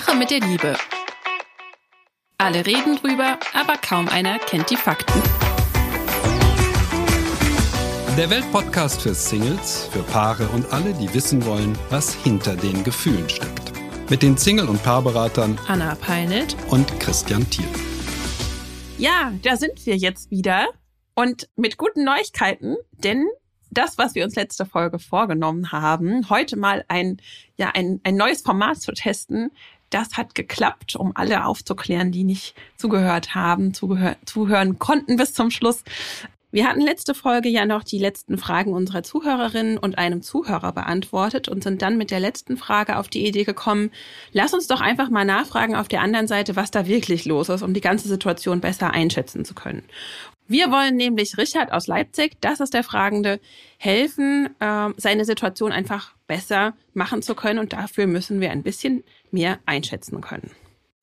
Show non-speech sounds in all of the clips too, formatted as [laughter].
Sache mit der Liebe. Alle reden drüber, aber kaum einer kennt die Fakten. Der Weltpodcast für Singles, für Paare und alle, die wissen wollen, was hinter den Gefühlen steckt. Mit den Single- und Paarberatern Anna Peinelt und Christian Thiel. Ja, da sind wir jetzt wieder und mit guten Neuigkeiten, denn das, was wir uns letzte Folge vorgenommen haben, heute mal ein, ja, ein, ein neues Format zu testen, das hat geklappt, um alle aufzuklären, die nicht zugehört haben, zugehör zuhören konnten bis zum Schluss. Wir hatten letzte Folge ja noch die letzten Fragen unserer Zuhörerinnen und einem Zuhörer beantwortet und sind dann mit der letzten Frage auf die Idee gekommen, lass uns doch einfach mal nachfragen auf der anderen Seite, was da wirklich los ist, um die ganze Situation besser einschätzen zu können. Wir wollen nämlich Richard aus Leipzig, das ist der Fragende, helfen, äh, seine Situation einfach besser machen zu können. Und dafür müssen wir ein bisschen mehr einschätzen können.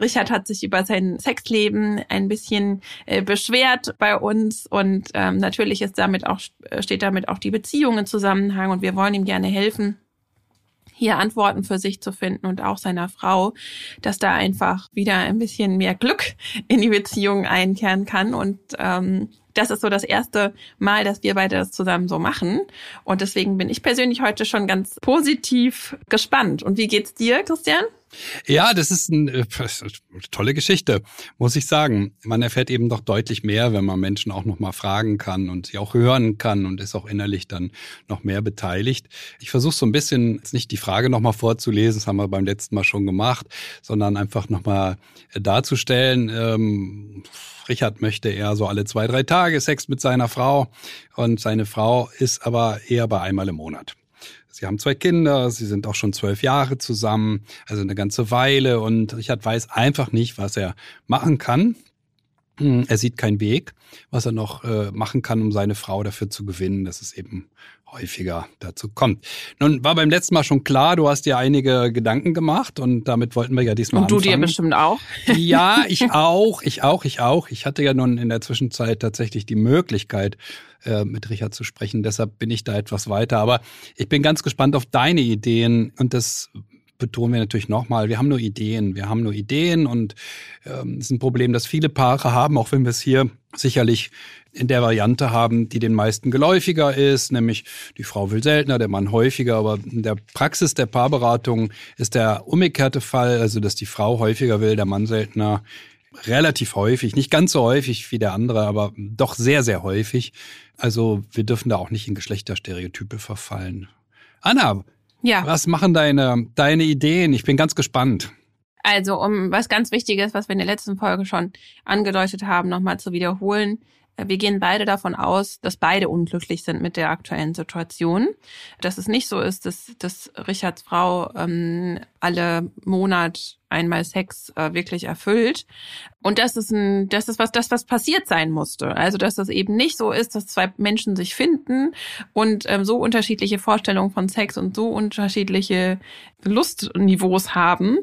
Richard hat sich über sein Sexleben ein bisschen äh, beschwert bei uns. Und ähm, natürlich ist damit auch, steht damit auch die Beziehung in Zusammenhang. Und wir wollen ihm gerne helfen, hier Antworten für sich zu finden und auch seiner Frau, dass da einfach wieder ein bisschen mehr Glück in die Beziehung einkehren kann und ähm, das ist so das erste Mal, dass wir beide das zusammen so machen. Und deswegen bin ich persönlich heute schon ganz positiv gespannt. Und wie geht's dir, Christian? Ja, das ist ein, äh, eine tolle Geschichte, muss ich sagen. Man erfährt eben doch deutlich mehr, wenn man Menschen auch noch mal fragen kann und sie auch hören kann und ist auch innerlich dann noch mehr beteiligt. Ich versuche so ein bisschen jetzt nicht die Frage noch mal vorzulesen, das haben wir beim letzten Mal schon gemacht, sondern einfach noch mal darzustellen. Ähm, Richard möchte eher so alle zwei, drei Tage Sex mit seiner Frau und seine Frau ist aber eher bei einmal im Monat. Sie haben zwei Kinder, sie sind auch schon zwölf Jahre zusammen, also eine ganze Weile. Und Richard weiß einfach nicht, was er machen kann. Hm, er sieht keinen Weg, was er noch äh, machen kann, um seine Frau dafür zu gewinnen, dass es eben häufiger dazu kommt. Nun war beim letzten Mal schon klar, du hast dir einige Gedanken gemacht und damit wollten wir ja diesmal Und du anfangen. dir bestimmt auch? Ja, [laughs] ich auch, ich auch, ich auch. Ich hatte ja nun in der Zwischenzeit tatsächlich die Möglichkeit, äh, mit Richard zu sprechen. Deshalb bin ich da etwas weiter. Aber ich bin ganz gespannt auf deine Ideen und das betonen wir natürlich nochmal, wir haben nur Ideen. Wir haben nur Ideen und ähm, ist ein Problem, das viele Paare haben, auch wenn wir es hier sicherlich in der Variante haben, die den meisten geläufiger ist, nämlich die Frau will seltener, der Mann häufiger, aber in der Praxis der Paarberatung ist der umgekehrte Fall, also dass die Frau häufiger will, der Mann seltener relativ häufig, nicht ganz so häufig wie der andere, aber doch sehr, sehr häufig. Also wir dürfen da auch nicht in Geschlechterstereotype verfallen. Anna, Ja. was machen deine, deine Ideen? Ich bin ganz gespannt. Also, um was ganz Wichtiges, was wir in der letzten Folge schon angedeutet haben, nochmal zu wiederholen. Äh, Wir gehen beide davon aus, dass beide unglücklich sind mit der aktuellen Situation. Dass es nicht so ist, dass, dass Richards Frau ähm, alle Monat einmal Sex äh, wirklich erfüllt. Und das ist ein, das ist was, das was passiert sein musste. Also dass es eben nicht so ist, dass zwei Menschen sich finden und ähm, so unterschiedliche Vorstellungen von Sex und so unterschiedliche Lustniveaus haben,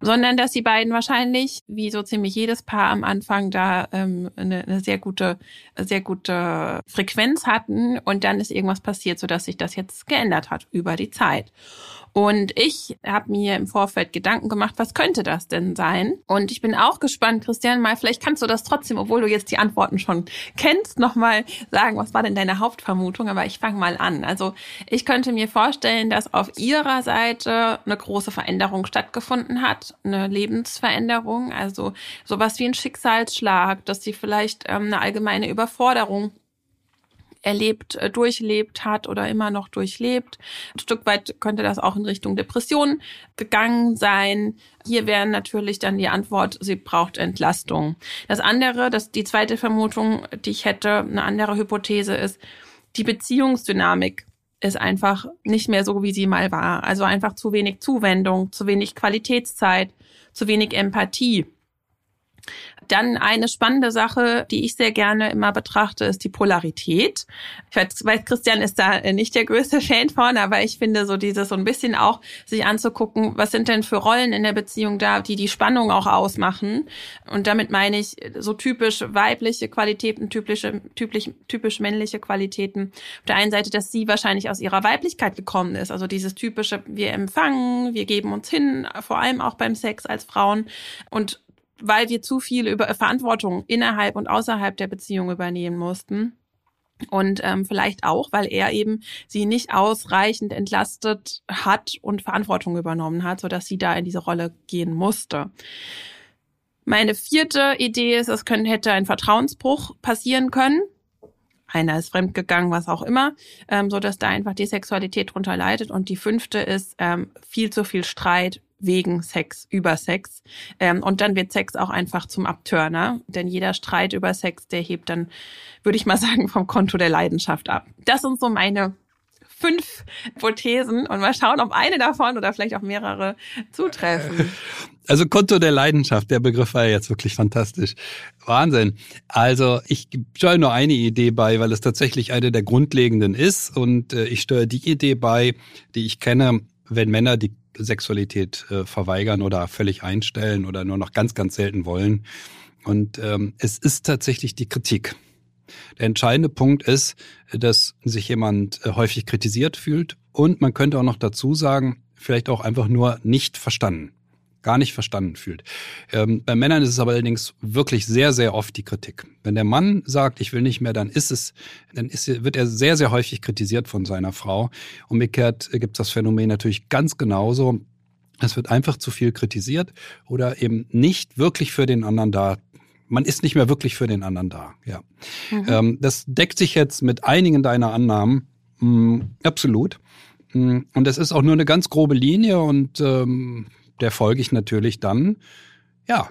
sondern dass die beiden wahrscheinlich, wie so ziemlich jedes Paar am Anfang, da ähm, eine, eine sehr gute, sehr gute Frequenz hatten und dann ist irgendwas passiert, sodass sich das jetzt geändert hat über die Zeit. Und ich habe mir im Vorfeld Gedanken gemacht, was könnte das denn sein? Und ich bin auch gespannt, Christian, mal vielleicht kannst du das trotzdem, obwohl du jetzt die Antworten schon kennst, nochmal sagen, was war denn deine Hauptvermutung? Aber ich fange mal an. Also ich könnte mir vorstellen, dass auf ihrer Seite eine große Veränderung stattgefunden hat, eine Lebensveränderung, also sowas wie ein Schicksalsschlag, dass sie vielleicht ähm, eine allgemeine Überforderung erlebt, äh, durchlebt hat oder immer noch durchlebt. Ein Stück weit könnte das auch in Richtung Depression gegangen sein. Hier wäre natürlich dann die Antwort, sie braucht Entlastung. Das andere, das, die zweite Vermutung, die ich hätte, eine andere Hypothese ist, die Beziehungsdynamik ist einfach nicht mehr so, wie sie mal war. Also einfach zu wenig Zuwendung, zu wenig Qualitätszeit, zu wenig Empathie. Dann eine spannende Sache, die ich sehr gerne immer betrachte, ist die Polarität. Ich weiß, Christian ist da nicht der größte [laughs] Fan von, aber ich finde so dieses so ein bisschen auch sich anzugucken, was sind denn für Rollen in der Beziehung da, die die Spannung auch ausmachen. Und damit meine ich so typisch weibliche Qualitäten, typische, typisch, typisch männliche Qualitäten. Auf der einen Seite, dass sie wahrscheinlich aus ihrer Weiblichkeit gekommen ist, also dieses typische, wir empfangen, wir geben uns hin, vor allem auch beim Sex als Frauen. Und weil wir zu viel über Verantwortung innerhalb und außerhalb der Beziehung übernehmen mussten. Und ähm, vielleicht auch, weil er eben sie nicht ausreichend entlastet hat und Verantwortung übernommen hat, sodass sie da in diese Rolle gehen musste. Meine vierte Idee ist, es können, hätte ein Vertrauensbruch passieren können. Einer ist fremdgegangen, was auch immer, ähm, so dass da einfach die Sexualität drunter leidet. Und die fünfte ist ähm, viel zu viel Streit wegen Sex, über Sex. Ähm, und dann wird Sex auch einfach zum Abtörner. Denn jeder Streit über Sex, der hebt dann, würde ich mal [laughs] sagen, vom Konto der Leidenschaft ab. Das sind so meine fünf Hypothesen und mal schauen, ob eine davon oder vielleicht auch mehrere zutreffen. [laughs] Also Konto der Leidenschaft, der Begriff war ja jetzt wirklich fantastisch. Wahnsinn. Also ich steuere nur eine Idee bei, weil es tatsächlich eine der grundlegenden ist und äh, ich steuere die Idee bei, die ich kenne, wenn Männer die Sexualität äh, verweigern oder völlig einstellen oder nur noch ganz, ganz selten wollen. Und ähm, es ist tatsächlich die Kritik. Der entscheidende Punkt ist, dass sich jemand äh, häufig kritisiert fühlt und man könnte auch noch dazu sagen, vielleicht auch einfach nur nicht verstanden gar nicht verstanden fühlt. Ähm, bei Männern ist es aber allerdings wirklich sehr, sehr oft die Kritik. Wenn der Mann sagt, ich will nicht mehr, dann ist es, dann ist, wird er sehr, sehr häufig kritisiert von seiner Frau. Umgekehrt gibt es das Phänomen natürlich ganz genauso. Es wird einfach zu viel kritisiert oder eben nicht wirklich für den anderen da. Man ist nicht mehr wirklich für den anderen da. Ja, mhm. ähm, das deckt sich jetzt mit einigen deiner Annahmen. Mm, absolut. Mm, und das ist auch nur eine ganz grobe Linie und ähm, der folge ich natürlich dann, ja,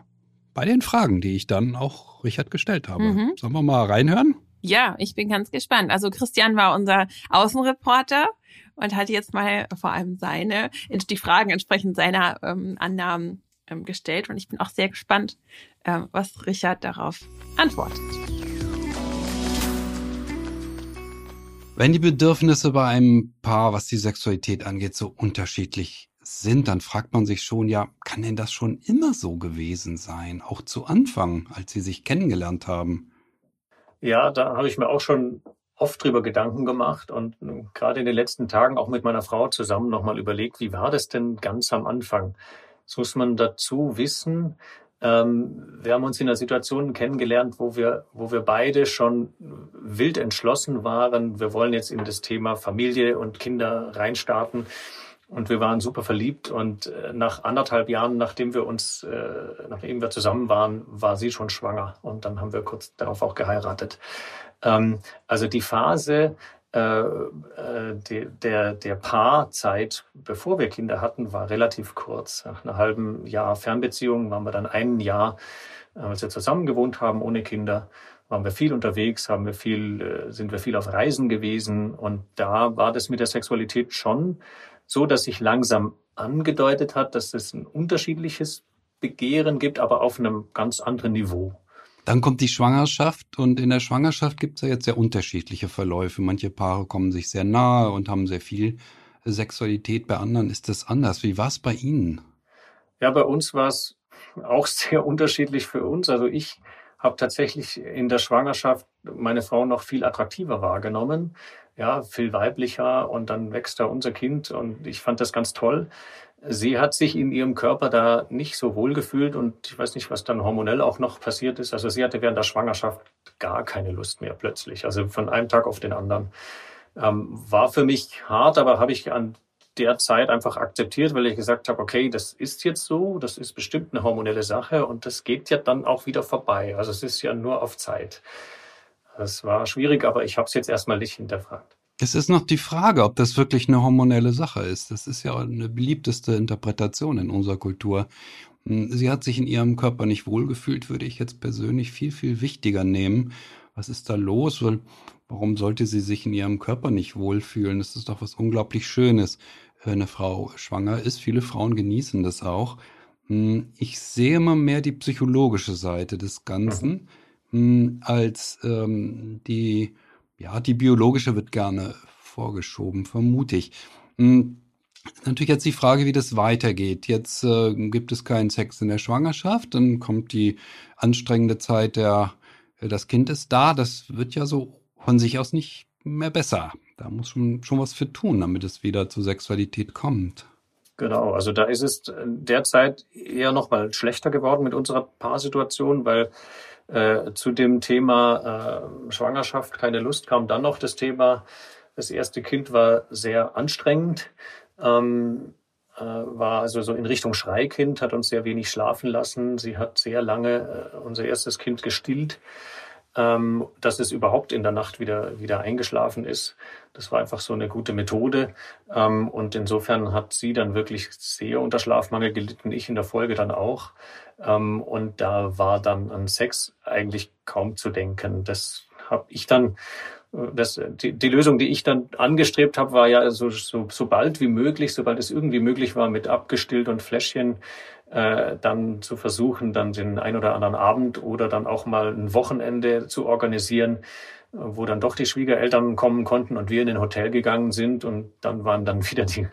bei den Fragen, die ich dann auch Richard gestellt habe. Mhm. Sollen wir mal reinhören? Ja, ich bin ganz gespannt. Also Christian war unser Außenreporter und hat jetzt mal vor allem seine, die Fragen entsprechend seiner ähm, Annahmen ähm, gestellt. Und ich bin auch sehr gespannt, äh, was Richard darauf antwortet. Wenn die Bedürfnisse bei einem Paar, was die Sexualität angeht, so unterschiedlich sind, dann fragt man sich schon, ja, kann denn das schon immer so gewesen sein? Auch zu Anfang, als sie sich kennengelernt haben? Ja, da habe ich mir auch schon oft drüber Gedanken gemacht und gerade in den letzten Tagen auch mit meiner Frau zusammen nochmal überlegt, wie war das denn ganz am Anfang? Das muss man dazu wissen. Ähm, wir haben uns in einer Situation kennengelernt, wo wir, wo wir beide schon wild entschlossen waren. Wir wollen jetzt in das Thema Familie und Kinder reinstarten. Und wir waren super verliebt und äh, nach anderthalb Jahren, nachdem wir uns, äh, nachdem wir zusammen waren, war sie schon schwanger und dann haben wir kurz darauf auch geheiratet. Ähm, also die Phase äh, der, der Paarzeit, bevor wir Kinder hatten, war relativ kurz. Nach einem halben Jahr Fernbeziehung waren wir dann ein Jahr, als wir zusammen gewohnt haben, ohne Kinder, waren wir viel unterwegs, haben wir viel, sind wir viel auf Reisen gewesen und da war das mit der Sexualität schon so, dass sich langsam angedeutet hat, dass es ein unterschiedliches Begehren gibt, aber auf einem ganz anderen Niveau. Dann kommt die Schwangerschaft und in der Schwangerschaft gibt es ja jetzt sehr unterschiedliche Verläufe. Manche Paare kommen sich sehr nahe und haben sehr viel Sexualität. Bei anderen ist das anders. Wie war es bei Ihnen? Ja, bei uns war es auch [laughs] sehr unterschiedlich für uns. Also ich habe tatsächlich in der Schwangerschaft meine Frau noch viel attraktiver wahrgenommen ja, viel weiblicher und dann wächst da unser Kind und ich fand das ganz toll. Sie hat sich in ihrem Körper da nicht so wohl gefühlt und ich weiß nicht, was dann hormonell auch noch passiert ist. Also sie hatte während der Schwangerschaft gar keine Lust mehr plötzlich, also von einem Tag auf den anderen. Ähm, war für mich hart, aber habe ich an der Zeit einfach akzeptiert, weil ich gesagt habe, okay, das ist jetzt so, das ist bestimmt eine hormonelle Sache und das geht ja dann auch wieder vorbei. Also es ist ja nur auf Zeit. Das war schwierig, aber ich habe es jetzt erstmal nicht hinterfragt. Es ist noch die Frage, ob das wirklich eine hormonelle Sache ist. Das ist ja eine beliebteste Interpretation in unserer Kultur. Hm, sie hat sich in ihrem Körper nicht wohlgefühlt, würde ich jetzt persönlich viel, viel wichtiger nehmen. Was ist da los? Warum sollte sie sich in ihrem Körper nicht wohlfühlen? Das ist doch was unglaublich Schönes, wenn eine Frau schwanger ist. Viele Frauen genießen das auch. Hm, ich sehe immer mehr die psychologische Seite des Ganzen mhm. Als ähm, die, ja, die biologische wird gerne vorgeschoben, vermute ich. Hm, natürlich jetzt die Frage, wie das weitergeht. Jetzt äh, gibt es keinen Sex in der Schwangerschaft, dann kommt die anstrengende Zeit der, äh, das Kind ist da. Das wird ja so von sich aus nicht mehr besser. Da muss schon, schon was für tun, damit es wieder zur Sexualität kommt. Genau, also da ist es derzeit eher noch mal schlechter geworden mit unserer Paarsituation, weil äh, zu dem Thema äh, Schwangerschaft keine Lust kam dann noch das Thema, das erste Kind war sehr anstrengend, ähm, äh, war also so in Richtung Schreikind, hat uns sehr wenig schlafen lassen. Sie hat sehr lange äh, unser erstes Kind gestillt ähm, dass es überhaupt in der Nacht wieder, wieder eingeschlafen ist. Das war einfach so eine gute Methode. Ähm, und insofern hat sie dann wirklich sehr unter Schlafmangel gelitten, ich in der Folge dann auch. Ähm, und da war dann an Sex eigentlich kaum zu denken. Das habe ich dann das, die, die Lösung, die ich dann angestrebt habe, war ja so, so, so bald wie möglich, sobald es irgendwie möglich war, mit abgestillt und Fläschchen äh, dann zu versuchen, dann den ein oder anderen Abend oder dann auch mal ein Wochenende zu organisieren, wo dann doch die Schwiegereltern kommen konnten und wir in ein Hotel gegangen sind und dann waren dann [laughs] wieder die,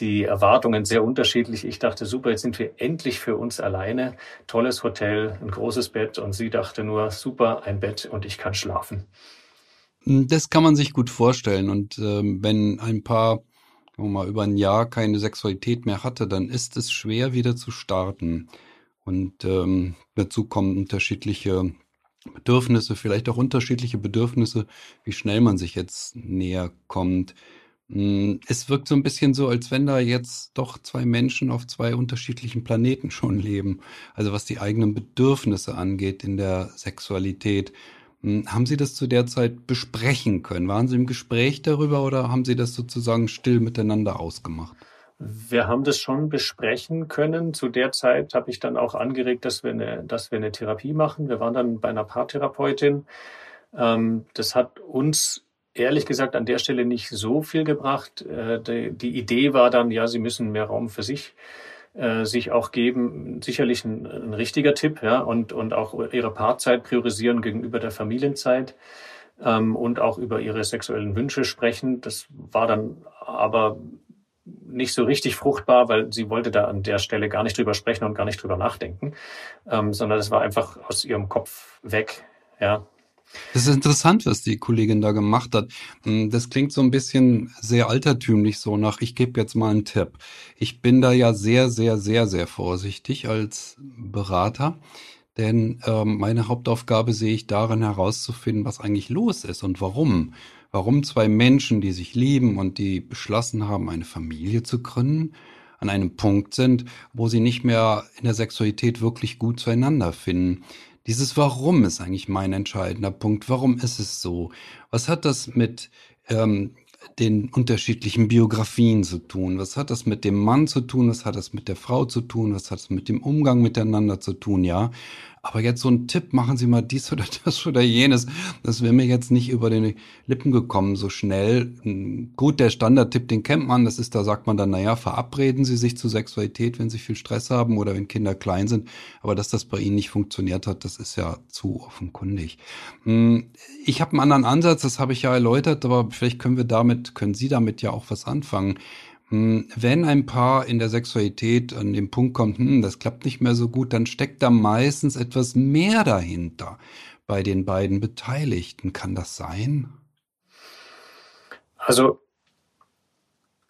die Erwartungen sehr unterschiedlich. Ich dachte, super, jetzt sind wir endlich für uns alleine. Tolles Hotel, ein großes Bett und sie dachte nur, super, ein Bett und ich kann schlafen. Das kann man sich gut vorstellen. Und ähm, wenn ein Paar mal über ein Jahr keine Sexualität mehr hatte, dann ist es schwer wieder zu starten. Und ähm, dazu kommen unterschiedliche Bedürfnisse, vielleicht auch unterschiedliche Bedürfnisse, wie schnell man sich jetzt näher kommt. Hm, es wirkt so ein bisschen so, als wenn da jetzt doch zwei Menschen auf zwei unterschiedlichen Planeten schon leben. Also was die eigenen Bedürfnisse angeht in der Sexualität. Hm, haben Sie das zu der Zeit besprechen können? Waren Sie im Gespräch darüber oder haben Sie das sozusagen still miteinander ausgemacht? Wir haben das schon besprechen können. Zu der Zeit habe ich dann auch angeregt, dass wir eine, dass wir eine Therapie machen. Wir waren dann bei einer Paartherapeutin. Ähm, das hat uns ehrlich gesagt an der Stelle nicht so viel gebracht. Äh, die Idee war dann, ja, Sie müssen mehr Raum für sich sich auch geben, sicherlich ein, ein, richtiger Tipp, ja, und, und auch ihre Paarzeit priorisieren gegenüber der Familienzeit ähm, und auch über ihre sexuellen Wünsche sprechen. Das war dann aber nicht so richtig fruchtbar, weil sie wollte da an der Stelle gar nicht drüber sprechen und gar nicht drüber nachdenken, ähm, sondern es war einfach aus ihrem Kopf weg, ja. Das ist interessant, was die Kollegin da gemacht hat. Hm, das klingt so ein bisschen sehr altertümlich so nach, ich gebe jetzt mal einen Tipp. Ich bin da ja sehr, sehr, sehr, sehr vorsichtig als Berater. Denn ähm, meine Hauptaufgabe sehe ich darin herauszufinden, was eigentlich los ist und warum. Warum zwei Menschen, die sich lieben und die beschlossen haben, eine Familie zu gründen, an einem Punkt sind, wo sie nicht mehr in der Sexualität wirklich gut zueinander finden. Dieses Warum ist eigentlich mein entscheidender Punkt. Warum ist es so? Was hat das mit ähm, den unterschiedlichen Biografien zu tun? Was hat das mit dem Mann zu tun? Was hat das mit der Frau zu tun? Was hat es mit dem Umgang miteinander zu tun? Ja. Aber jetzt so ein Tipp, machen Sie mal dies [laughs] oder das oder jenes, das wäre mir jetzt nicht über den Lippen gekommen so schnell. Gut, der Standardtipp, den kennt man, das ist, da sagt man dann, naja, verabreden Sie sich zur Sexualität, wenn Sie viel Stress haben oder wenn Kinder klein sind. Aber dass das bei Ihnen nicht funktioniert hat, das ist ja zu offenkundig. Hm, ich habe einen anderen Ansatz, das habe ich ja erläutert, aber vielleicht können wir damit, können Sie damit ja auch was anfangen. Hm, wenn ein Paar in der Sexualität an den Punkt kommt, hm, das klappt nicht mehr so gut, dann steckt da meistens etwas mehr dahinter bei den beiden Beteiligten. Kann das sein? Also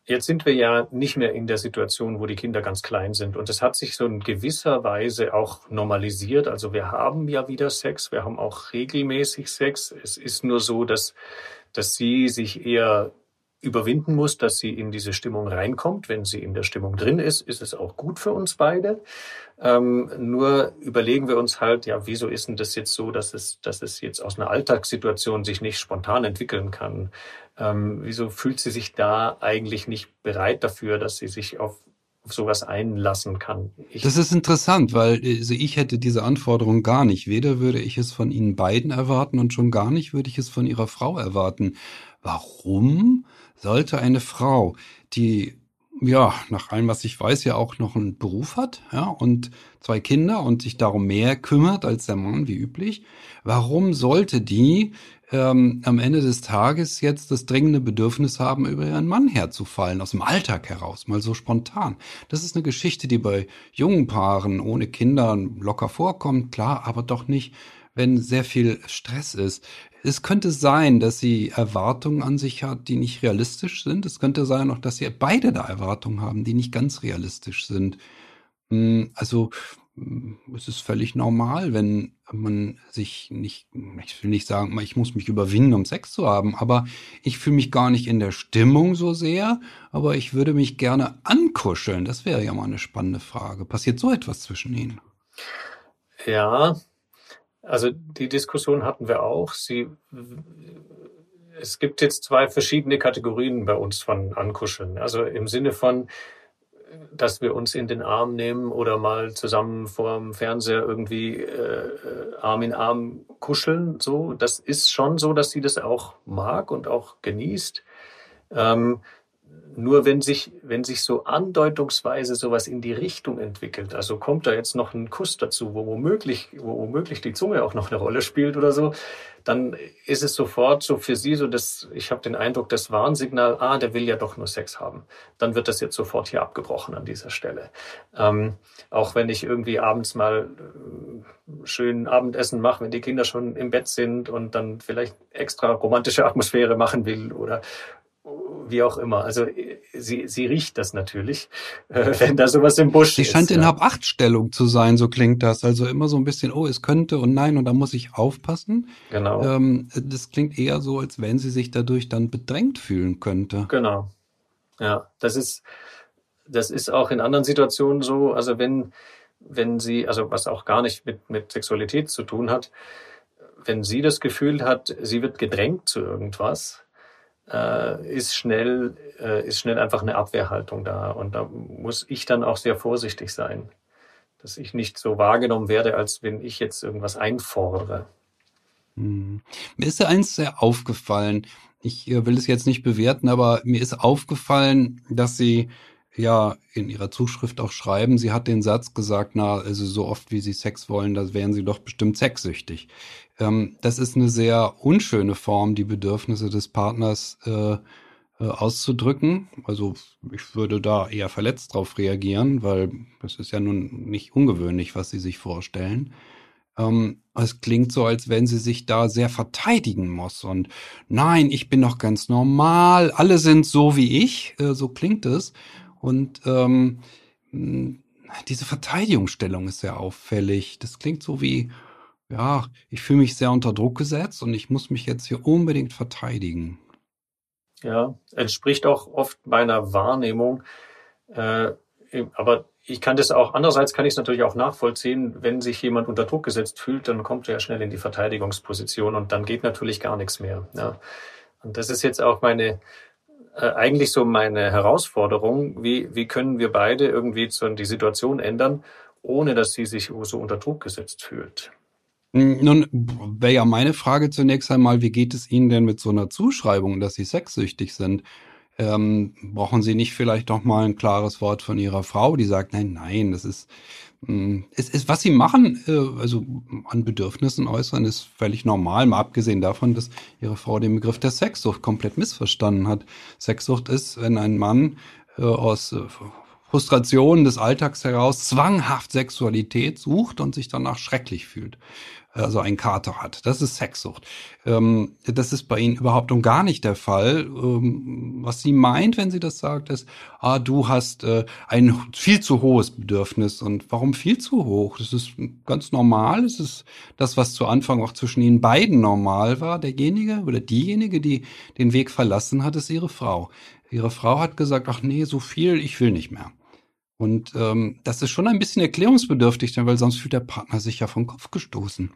Jetzt sind wir ja nicht mehr in der Situation, wo die Kinder ganz klein sind. Und es hat sich so in gewisser Weise auch normalisiert. Also wir haben ja wieder Sex, wir haben auch regelmäßig Sex. Es ist nur so, dass, dass sie sich eher überwinden muss, dass sie in diese Stimmung reinkommt. Wenn sie in der Stimmung drin ist, ist es auch gut für uns beide. Ähm, nur überlegen wir uns halt, ja, wieso ist denn das jetzt so, dass es, dass es jetzt aus einer Alltagssituation sich nicht spontan entwickeln kann? Ähm, wieso fühlt sie sich da eigentlich nicht bereit dafür, dass sie sich auf, sowas einlassen kann? Ich das ist interessant, weil also ich hätte diese Anforderung gar nicht. Weder würde ich es von Ihnen beiden erwarten und schon gar nicht würde ich es von Ihrer Frau erwarten. Warum? Sollte eine Frau, die ja, nach allem, was ich weiß, ja auch noch einen Beruf hat, ja, und zwei Kinder und sich darum mehr kümmert als der Mann, wie üblich. Warum sollte die ähm, am Ende des Tages jetzt das dringende Bedürfnis haben, über ihren Mann herzufallen, aus dem Alltag heraus, mal so spontan. Das ist eine Geschichte, die bei jungen Paaren ohne Kinder locker vorkommt, klar, aber doch nicht, wenn sehr viel Stress ist. Es könnte sein, dass sie Erwartungen an sich hat, die nicht realistisch sind. Es könnte sein auch, dass sie beide da Erwartungen haben, die nicht ganz realistisch sind. Hm, also es ist völlig normal, wenn man sich nicht, ich will nicht sagen, ich muss mich überwinden, um Sex zu haben, aber ich fühle mich gar nicht in der Stimmung so sehr, aber ich würde mich gerne ankuscheln. Das wäre ja mal eine spannende Frage. Passiert so etwas zwischen Ihnen? Ja, also die Diskussion hatten wir auch. Sie, es gibt jetzt zwei verschiedene Kategorien bei uns von Ankuscheln. Also im Sinne von, dass wir uns in den Arm nehmen oder mal zusammen vor dem Fernseher irgendwie äh, Arm in Arm kuscheln. So, das ist schon so, dass sie das auch mag und auch genießt. Ähm, nur wenn sich, wenn sich so andeutungsweise sowas in die Richtung entwickelt, also kommt da jetzt noch ein Kuss dazu, wo womöglich, wo womöglich die Zunge auch noch eine Rolle spielt oder so, dann ist es sofort so für sie so, dass ich habe den Eindruck, das Warnsignal, ah, der will ja doch nur Sex haben. Dann wird das jetzt sofort hier abgebrochen an dieser Stelle. Ähm, auch wenn ich irgendwie abends mal äh, schön Abendessen mache, wenn die Kinder schon im Bett sind und dann vielleicht extra romantische Atmosphäre machen will oder wie auch immer. Also sie, sie riecht das natürlich, [laughs] äh, wenn da sowas im Busch sie ist. Sie scheint in Hab-Acht-Stellung zu sein, so klingt das. Also immer so ein bisschen, oh, es könnte und nein, und da muss ich aufpassen. Genau. Ähm, das klingt eher so, als wenn sie sich dadurch dann bedrängt fühlen könnte. Genau. Ja, das ist, das ist auch in anderen Situationen so. Also wenn, wenn sie, also was auch gar nicht mit, mit Sexualität zu tun hat, wenn sie das Gefühl hat, sie wird gedrängt zu irgendwas, äh, ist schnell, äh, ist schnell einfach eine Abwehrhaltung da. Und da muss ich dann auch sehr vorsichtig sein, dass ich nicht so wahrgenommen werde, als wenn ich jetzt irgendwas einfordere. Hm. Mir ist ja eins sehr aufgefallen. Ich äh, will es jetzt nicht bewerten, aber mir ist aufgefallen, dass Sie ja in ihrer Zuschrift auch schreiben, sie hat den Satz gesagt, na, also so oft wie sie Sex wollen, da wären sie doch bestimmt sexsüchtig. Ähm, das ist eine sehr unschöne Form, die Bedürfnisse des Partners äh, äh, auszudrücken. Also ich würde da eher verletzt drauf reagieren, weil das ist ja nun nicht ungewöhnlich, was sie sich vorstellen. Ähm, es klingt so, als wenn sie sich da sehr verteidigen muss. Und nein, ich bin doch ganz normal, alle sind so wie ich, äh, so klingt es. Und ähm, diese Verteidigungsstellung ist sehr auffällig. Das klingt so wie, ja, ich fühle mich sehr unter Druck gesetzt und ich muss mich jetzt hier unbedingt verteidigen. Ja, entspricht auch oft meiner Wahrnehmung. Äh, aber ich kann das auch, andererseits kann ich es natürlich auch nachvollziehen, wenn sich jemand unter Druck gesetzt fühlt, dann kommt er ja schnell in die Verteidigungsposition und dann geht natürlich gar nichts mehr. Ja. Und das ist jetzt auch meine, eigentlich so meine Herausforderung, wie, wie können wir beide irgendwie so die Situation ändern, ohne dass sie sich so unter Druck gesetzt fühlt. Hm, nun wäre ja meine Frage zunächst einmal, wie geht es Ihnen denn mit so einer Zuschreibung, dass Sie sexsüchtig sind? Ähm, brauchen Sie nicht vielleicht doch mal ein klares Wort von Ihrer Frau, die sagt, nein, nein, das ist, es ist, was sie machen, äh, also an Bedürfnissen äußern, ist völlig normal, mal abgesehen davon, dass ihre Frau den Begriff der Sexsucht komplett missverstanden hat. Sexsucht ist, wenn ein Mann äh, aus äh, Frustration des Alltags heraus zwanghaft Sexualität sucht und sich danach schrecklich fühlt also ein Kater hat. Das ist Sexsucht. Ähm, das ist bei Ihnen überhaupt und gar nicht der Fall. Ähm, was sie meint, wenn sie das sagt, ist, ah, du hast äh, ein viel zu hohes Bedürfnis. Und warum viel zu hoch? Das ist ganz normal. Es ist das, was zu Anfang auch zwischen Ihnen beiden normal war. Derjenige oder diejenige, die den Weg verlassen hat, ist Ihre Frau. Ihre Frau hat gesagt, ach nee, so viel, ich will nicht mehr. Und ähm, das ist schon ein bisschen erklärungsbedürftig, denn weil sonst fühlt der Partner sich ja vom Kopf gestoßen.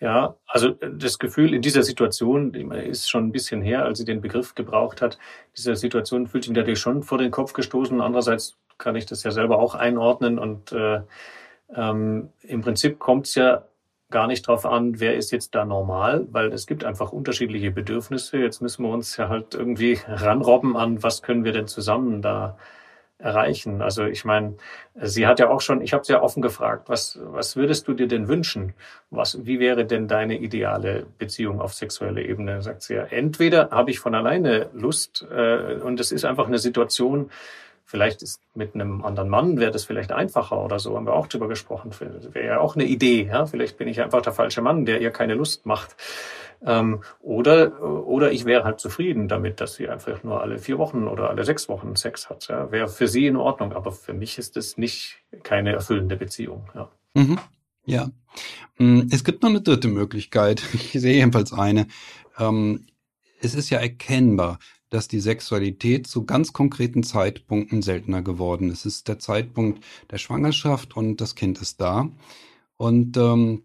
Ja, also äh, das Gefühl in dieser Situation, ist schon ein bisschen her, als sie den Begriff gebraucht hat, diese Situation fühlt sich natürlich schon vor den Kopf gestoßen. Andererseits kann ich das ja selber auch einordnen und äh, ähm, im Prinzip kommt es ja gar nicht darauf an, wer ist jetzt da normal, weil es gibt einfach unterschiedliche Bedürfnisse. Jetzt müssen wir uns ja halt irgendwie ranrobben an, was können wir denn zusammen da erreichen. Also ich meine, sie hat ja auch schon, ich habe sie ja offen gefragt, was, was würdest du dir denn wünschen? Was, wie wäre denn deine ideale Beziehung auf sexueller Ebene? Sagt sie ja, entweder habe ich von alleine Lust äh, und es ist einfach eine Situation, Vielleicht ist mit einem anderen Mann wäre das vielleicht einfacher oder so, haben wir auch drüber gesprochen. Wäre ja auch eine Idee. Ja? Vielleicht bin ich einfach der falsche Mann, der ihr keine Lust macht. Ähm, oder, oder ich wäre halt zufrieden damit, dass sie einfach nur alle vier Wochen oder alle sechs Wochen Sex hat. Ja? Wäre für sie in Ordnung, aber für mich ist es nicht keine erfüllende Beziehung. Ja. Mhm. Ja. Mm, es gibt noch eine dritte Möglichkeit. [laughs] Ich sehe jedenfalls eine. Ähm, es ist ja erkennbar, dass die Sexualität zu ganz konkreten Zeitpunkten seltener geworden ist. Es ist der Zeitpunkt der Schwangerschaft und das Kind ist da. Und ähm,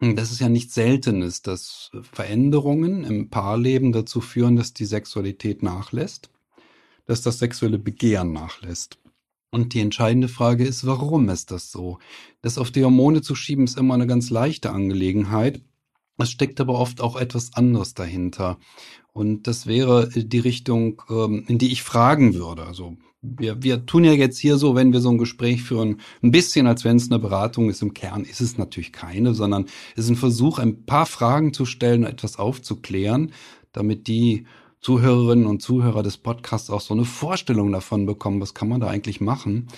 das ist ja nichts Seltenes, dass Veränderungen im Paarleben dazu führen, dass die Sexualität nachlässt, dass das sexuelle Begehren nachlässt. Und die entscheidende Frage ist, warum ist das so? Das auf die Hormone zu schieben ist immer eine ganz leichte Angelegenheit. Es steckt aber oft auch etwas anderes dahinter. Und das wäre die Richtung, ähm, in die ich fragen würde. Also wir, wir tun ja jetzt hier so, wenn wir so ein Gespräch führen, ein bisschen, als wenn es eine Beratung ist. Im Kern ist es natürlich keine, sondern es ist ein Versuch, ein paar Fragen zu stellen, etwas aufzuklären, damit die Zuhörerinnen und Zuhörer des Podcasts auch so eine Vorstellung davon bekommen, was kann man da eigentlich machen.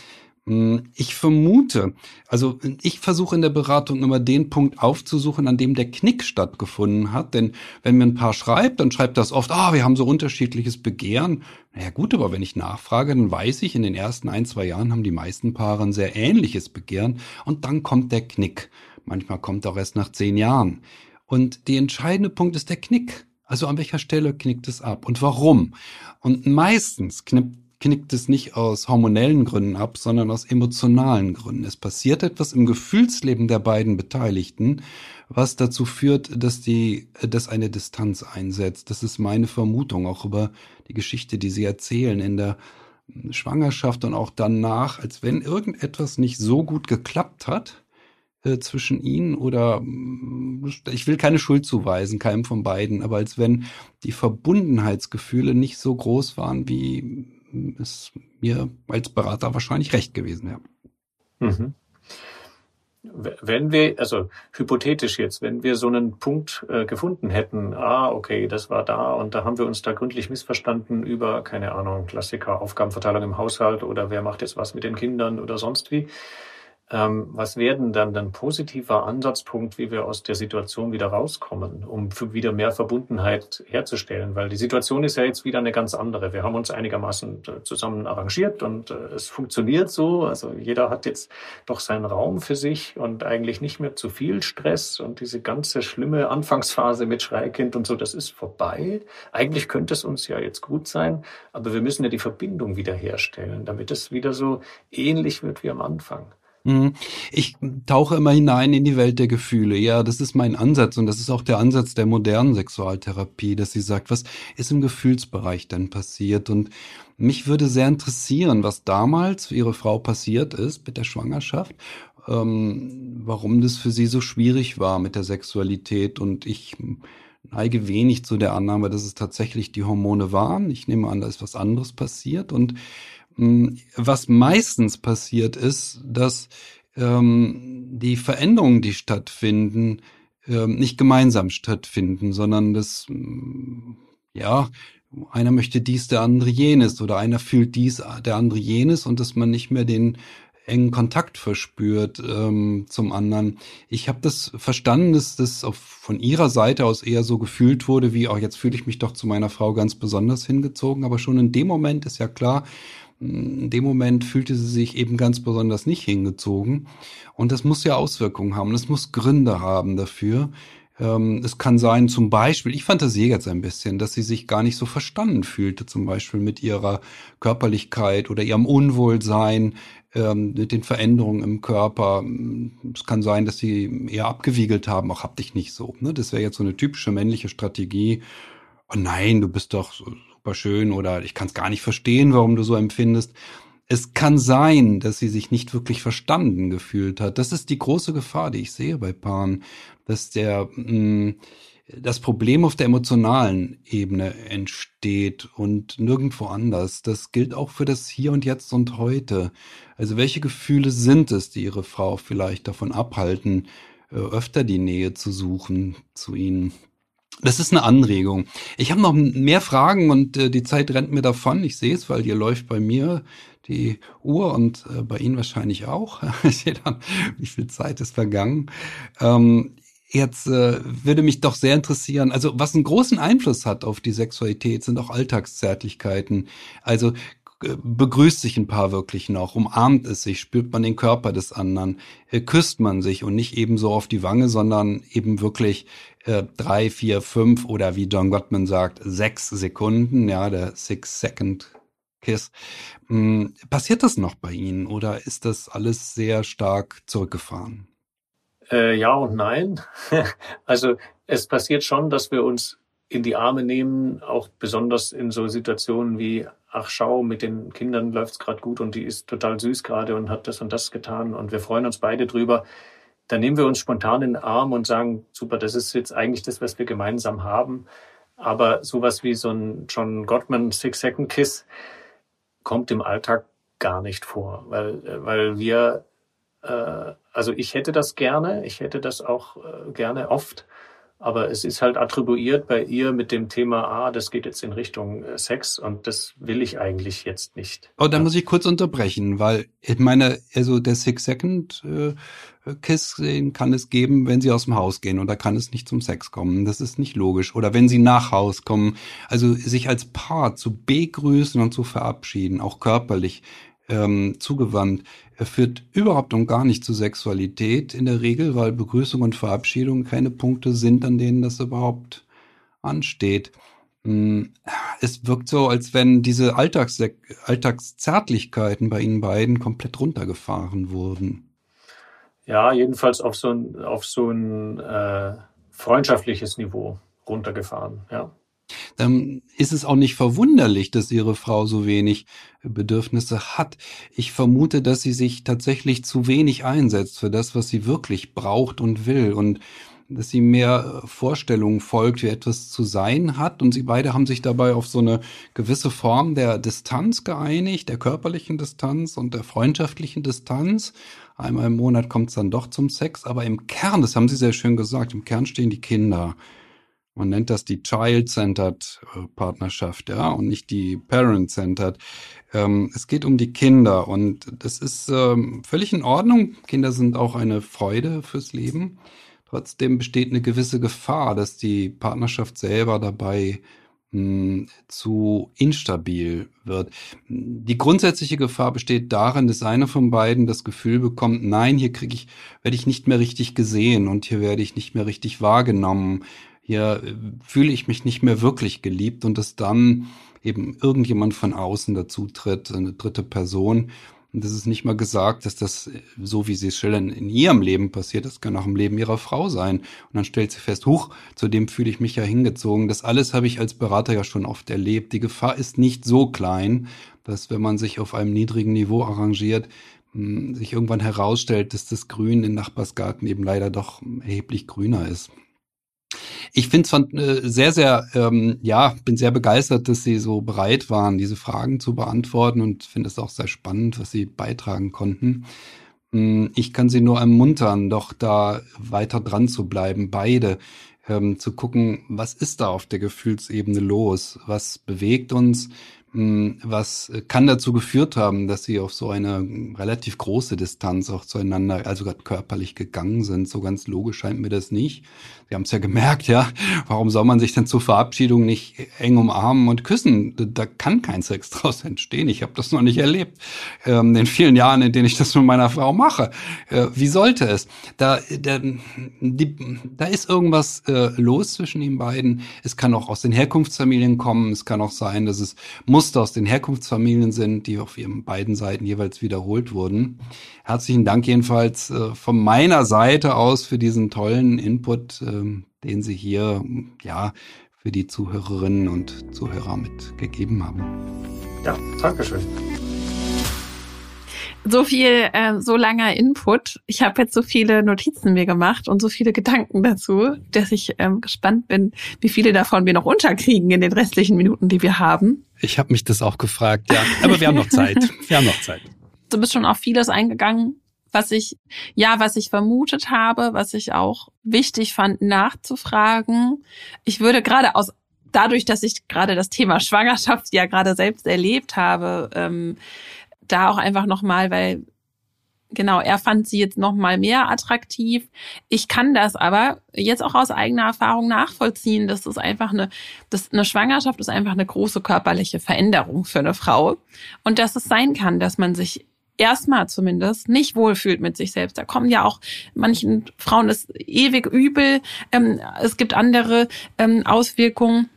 Hm, ich vermute, also ich versuche in der Beratung immer den Punkt aufzusuchen, an dem der Knick stattgefunden hat. Denn wenn mir ein Paar schreibt, dann schreibt das oft, ah, wir haben so unterschiedliches Begehren. Naja gut, aber wenn ich nachfrage, dann weiß ich, in den ersten ein, zwei Jahren haben die meisten Paare ein sehr ähnliches Begehren. Und dann kommt der Knick. Manchmal kommt auch erst nach zehn Jahren. Und der entscheidende Punkt ist der Knick. Also an welcher Stelle knickt es ab und warum? Und meistens knippt knickt es nicht aus hormonellen Gründen ab, sondern aus emotionalen Gründen. Es passiert etwas im Gefühlsleben der beiden Beteiligten, was dazu führt, dass die, dass eine Distanz einsetzt. Das ist meine Vermutung auch über die Geschichte, die Sie erzählen in der Schwangerschaft und auch danach, als wenn irgendetwas nicht so gut geklappt hat äh, zwischen ihnen oder ich will keine Schuld zuweisen, keinem von beiden, aber als wenn die Verbundenheitsgefühle nicht so groß waren, wie ist mir als Berater wahrscheinlich recht gewesen, ja. Mhm. Wenn wir, also hypothetisch jetzt, wenn wir so einen Punkt äh, gefunden hätten, ah, okay, das war da und da haben wir uns da gründlich missverstanden über, keine Ahnung, Klassiker, Aufgabenverteilung im Haushalt oder wer macht jetzt was mit den Kindern oder sonst wie, ähm, was wäre denn dann ein positiver Ansatzpunkt, wie wir aus der Situation wieder rauskommen, um wieder mehr Verbundenheit herzustellen? Weil die Situation ist ja jetzt wieder eine ganz andere. Wir haben uns einigermaßen äh, zusammen arrangiert und äh, es funktioniert so. Also jeder hat jetzt doch seinen Raum für sich und eigentlich nicht mehr zu viel Stress und diese ganze schlimme Anfangsphase mit Schreikind und so, das ist vorbei. Eigentlich könnte es uns ja jetzt gut sein, aber wir müssen ja die Verbindung wiederherstellen, damit es wieder so ähnlich wird wie am Anfang. Mhm. Ich tauche immer hinein in die Welt der Gefühle. Ja, das ist mein Ansatz und das ist auch der Ansatz der modernen Sexualtherapie, dass sie sagt, was ist im Gefühlsbereich denn passiert? Und mich würde sehr interessieren, was damals für ihre Frau passiert ist mit der Schwangerschaft, ähm, warum das für sie so schwierig war mit der Sexualität und ich neige wenig zu der Annahme, dass es tatsächlich die Hormone waren. Ich nehme an, da ist was anderes passiert und was meistens passiert ist, dass ähm, die Veränderungen, die stattfinden, ähm, nicht gemeinsam stattfinden, sondern dass, hm, ja, einer möchte dies, der andere jenes oder einer fühlt dies, der andere jenes und dass man nicht mehr den engen Kontakt verspürt ähm, zum anderen. Ich habe das verstanden, dass das auf, von ihrer Seite aus eher so gefühlt wurde, wie auch oh, jetzt fühle ich mich doch zu meiner Frau ganz besonders hingezogen. Aber schon in dem Moment ist ja klar, in dem Moment fühlte sie sich eben ganz besonders nicht hingezogen. Und das muss ja Auswirkungen haben. Das muss Gründe haben dafür. Ähm, es kann sein, zum Beispiel, ich fantasiere jetzt ein bisschen, dass sie sich gar nicht so verstanden fühlte, zum Beispiel mit ihrer Körperlichkeit oder ihrem Unwohlsein, ähm, mit den Veränderungen im Körper. Es kann sein, dass sie eher abgewiegelt haben, auch hab dich nicht so. Ne? Das wäre jetzt so eine typische männliche Strategie. Oh nein, du bist doch super schön oder ich kann es gar nicht verstehen, warum du so empfindest. Es kann sein, dass sie sich nicht wirklich verstanden gefühlt hat. Das ist die große Gefahr, die ich sehe bei Paaren, dass der mh, mm, das Problem auf der emotionalen Ebene entsteht und nirgendwo anders. Das gilt auch für das Hier und Jetzt und heute. Also welche Gefühle sind es, die Ihre Frau vielleicht davon abhalten, äh, öfter die Nähe zu suchen zu Ihnen? Das ist eine Anregung. Ich habe noch mehr Fragen und äh, die Zeit rennt mir davon. Ich sehe es, weil hier läuft bei mir die Uhr und äh, bei Ihnen wahrscheinlich auch. [laughs] ich sehe dann, wie viel Zeit ist vergangen. Ähm, jetzt äh, würde mich doch sehr interessieren, also was einen großen Einfluss hat auf die Sexualität, sind auch Alltagszärtlichkeiten. Also begrüßt sich ein Paar wirklich noch, umarmt es sich, spürt man den Körper des anderen, äh, küsst man sich und nicht eben so auf die Wange, sondern eben wirklich äh, drei, vier, fünf oder wie John Gottman sagt, sechs Sekunden, ja, der Six Second Kiss. Hm, passiert das noch bei Ihnen oder ist das alles sehr stark zurückgefahren? Äh, ja und nein. [laughs] also es passiert schon, dass wir uns in die Arme nehmen, auch besonders in so Situationen wie, ach schau, mit den Kindern läuft's gerade gut und die ist total süß gerade und hat das und das getan und wir freuen uns beide drüber. Dann nehmen wir uns spontan in den Arm und sagen, super, das ist jetzt eigentlich das, was wir gemeinsam haben. Aber sowas wie so ein John Gottman Six-Second-Kiss kommt im Alltag gar nicht vor, weil, weil wir, äh, also ich hätte das gerne, ich hätte das auch äh, gerne oft, aber es ist halt attribuiert bei ihr mit dem Thema, ah, das geht jetzt in Richtung äh, Sex und das will ich eigentlich jetzt nicht. Oh, da muss ich kurz unterbrechen, weil ich meine, also der Six Second äh, Kiss, den kann es geben, wenn sie aus dem Haus gehen und da kann es nicht zum Sex kommen. Das ist nicht logisch. Oder wenn sie nach Haus kommen. Also sich als Paar zu begrüßen und zu verabschieden, auch körperlich ähm, zugewandt, er führt überhaupt und gar nicht zu Sexualität in der Regel, weil Begrüßung und Verabschiedung keine Punkte sind, an denen das überhaupt ansteht. Hm, es wirkt so, als wenn diese Alltags Alltagszärtlichkeiten bei Ihnen beiden komplett runtergefahren wurden. Ja, jedenfalls auf so ein, auf so ein äh, freundschaftliches Niveau runtergefahren, ja dann ist es auch nicht verwunderlich, dass ihre Frau so wenig Bedürfnisse hat. Ich vermute, dass sie sich tatsächlich zu wenig einsetzt für das, was sie wirklich braucht und will und dass sie mehr Vorstellungen folgt, wie etwas zu sein hat. Und sie beide haben sich dabei auf so eine gewisse Form der Distanz geeinigt, der körperlichen Distanz und der freundschaftlichen Distanz. Einmal im Monat kommt es dann doch zum Sex, aber im Kern, das haben Sie sehr schön gesagt, im Kern stehen die Kinder. Man nennt das die Child-Centered äh, Partnerschaft, ja, und nicht die Parent-Centered. Ähm, es geht um die Kinder und das ist ähm, völlig in Ordnung. Kinder sind auch eine Freude fürs Leben. Trotzdem besteht eine gewisse Gefahr, dass die Partnerschaft selber dabei hm, zu instabil wird. Die grundsätzliche Gefahr besteht darin, dass einer von beiden das Gefühl bekommt, nein, hier kriege ich, werde ich nicht mehr richtig gesehen und hier werde ich nicht mehr richtig wahrgenommen hier äh, fühle ich mich nicht mehr wirklich geliebt und dass dann eben irgendjemand von außen dazu tritt, eine dritte Person. Und das ist nicht mal gesagt, dass das, äh, so wie Sie es schildern, in Ihrem Leben passiert. Das kann auch im Leben Ihrer Frau sein. Und dann stellt sie fest, huch, zu dem fühle ich mich ja hingezogen. Das alles habe ich als Berater ja schon oft erlebt. Die Gefahr ist nicht so klein, dass wenn man sich auf einem niedrigen Niveau arrangiert, hm, sich irgendwann herausstellt, dass das Grün im Nachbarsgarten eben leider doch erheblich grüner ist. Ich finde es äh, sehr, sehr, ähm, ja, bin sehr begeistert, dass Sie so bereit waren, diese Fragen zu beantworten und finde es auch sehr spannend, was Sie beitragen konnten. Ähm, ich kann Sie nur ermuntern, doch da weiter dran zu bleiben, beide ähm, zu gucken, was ist da auf der Gefühlsebene los? Was bewegt uns? Hm, was kann dazu geführt haben, dass sie auf so eine relativ große Distanz auch zueinander, also gerade körperlich gegangen sind? So ganz logisch scheint mir das nicht. Sie haben es ja gemerkt, ja. Warum soll man sich denn zur Verabschiedung nicht eng umarmen und küssen? Da kann kein Sex [laughs] draus entstehen. Ich habe das noch nicht erlebt. Ähm, in vielen Jahren, in denen ich das mit meiner Frau mache. Äh, wie sollte es? Da, da, die, da ist irgendwas äh, los zwischen den beiden. Es kann auch aus den Herkunftsfamilien kommen. Es kann auch sein, dass es Muster aus den Herkunftsfamilien sind, die auf ihren beiden Seiten jeweils wiederholt wurden. Herzlichen Dank jedenfalls äh, von meiner Seite aus für diesen tollen Input, äh, den Sie hier ja für die Zuhörerinnen und Zuhörer mitgegeben haben. Ja, Dankeschön. So viel, äh, so langer Input. Ich habe jetzt so viele Notizen mir gemacht und so viele Gedanken dazu, dass ich ähm, gespannt bin, wie viele davon wir noch unterkriegen in den restlichen Minuten, die wir haben. Ich habe mich das auch gefragt, ja. Aber wir haben noch Zeit. [laughs] Wir haben noch Zeit. Du bist schon auf vieles eingegangen, was ich, ja, was ich vermutet habe, was ich auch wichtig fand nachzufragen. Ich würde gerade aus dadurch, dass ich gerade das Thema Schwangerschaft ja gerade selbst erlebt habe, ähm, da auch einfach nochmal, weil genau, er fand sie jetzt nochmal mehr attraktiv. Ich kann das aber jetzt auch aus eigener Erfahrung nachvollziehen. Das ist einfach eine, das, eine Schwangerschaft ist einfach eine große körperliche Veränderung für eine Frau. Und dass es sein kann, dass man sich erstmal zumindest nicht wohlfühlt mit sich selbst. Da kommen ja auch manchen Frauen das ewig übel. Ähm, es gibt andere ähm, Auswirkungen.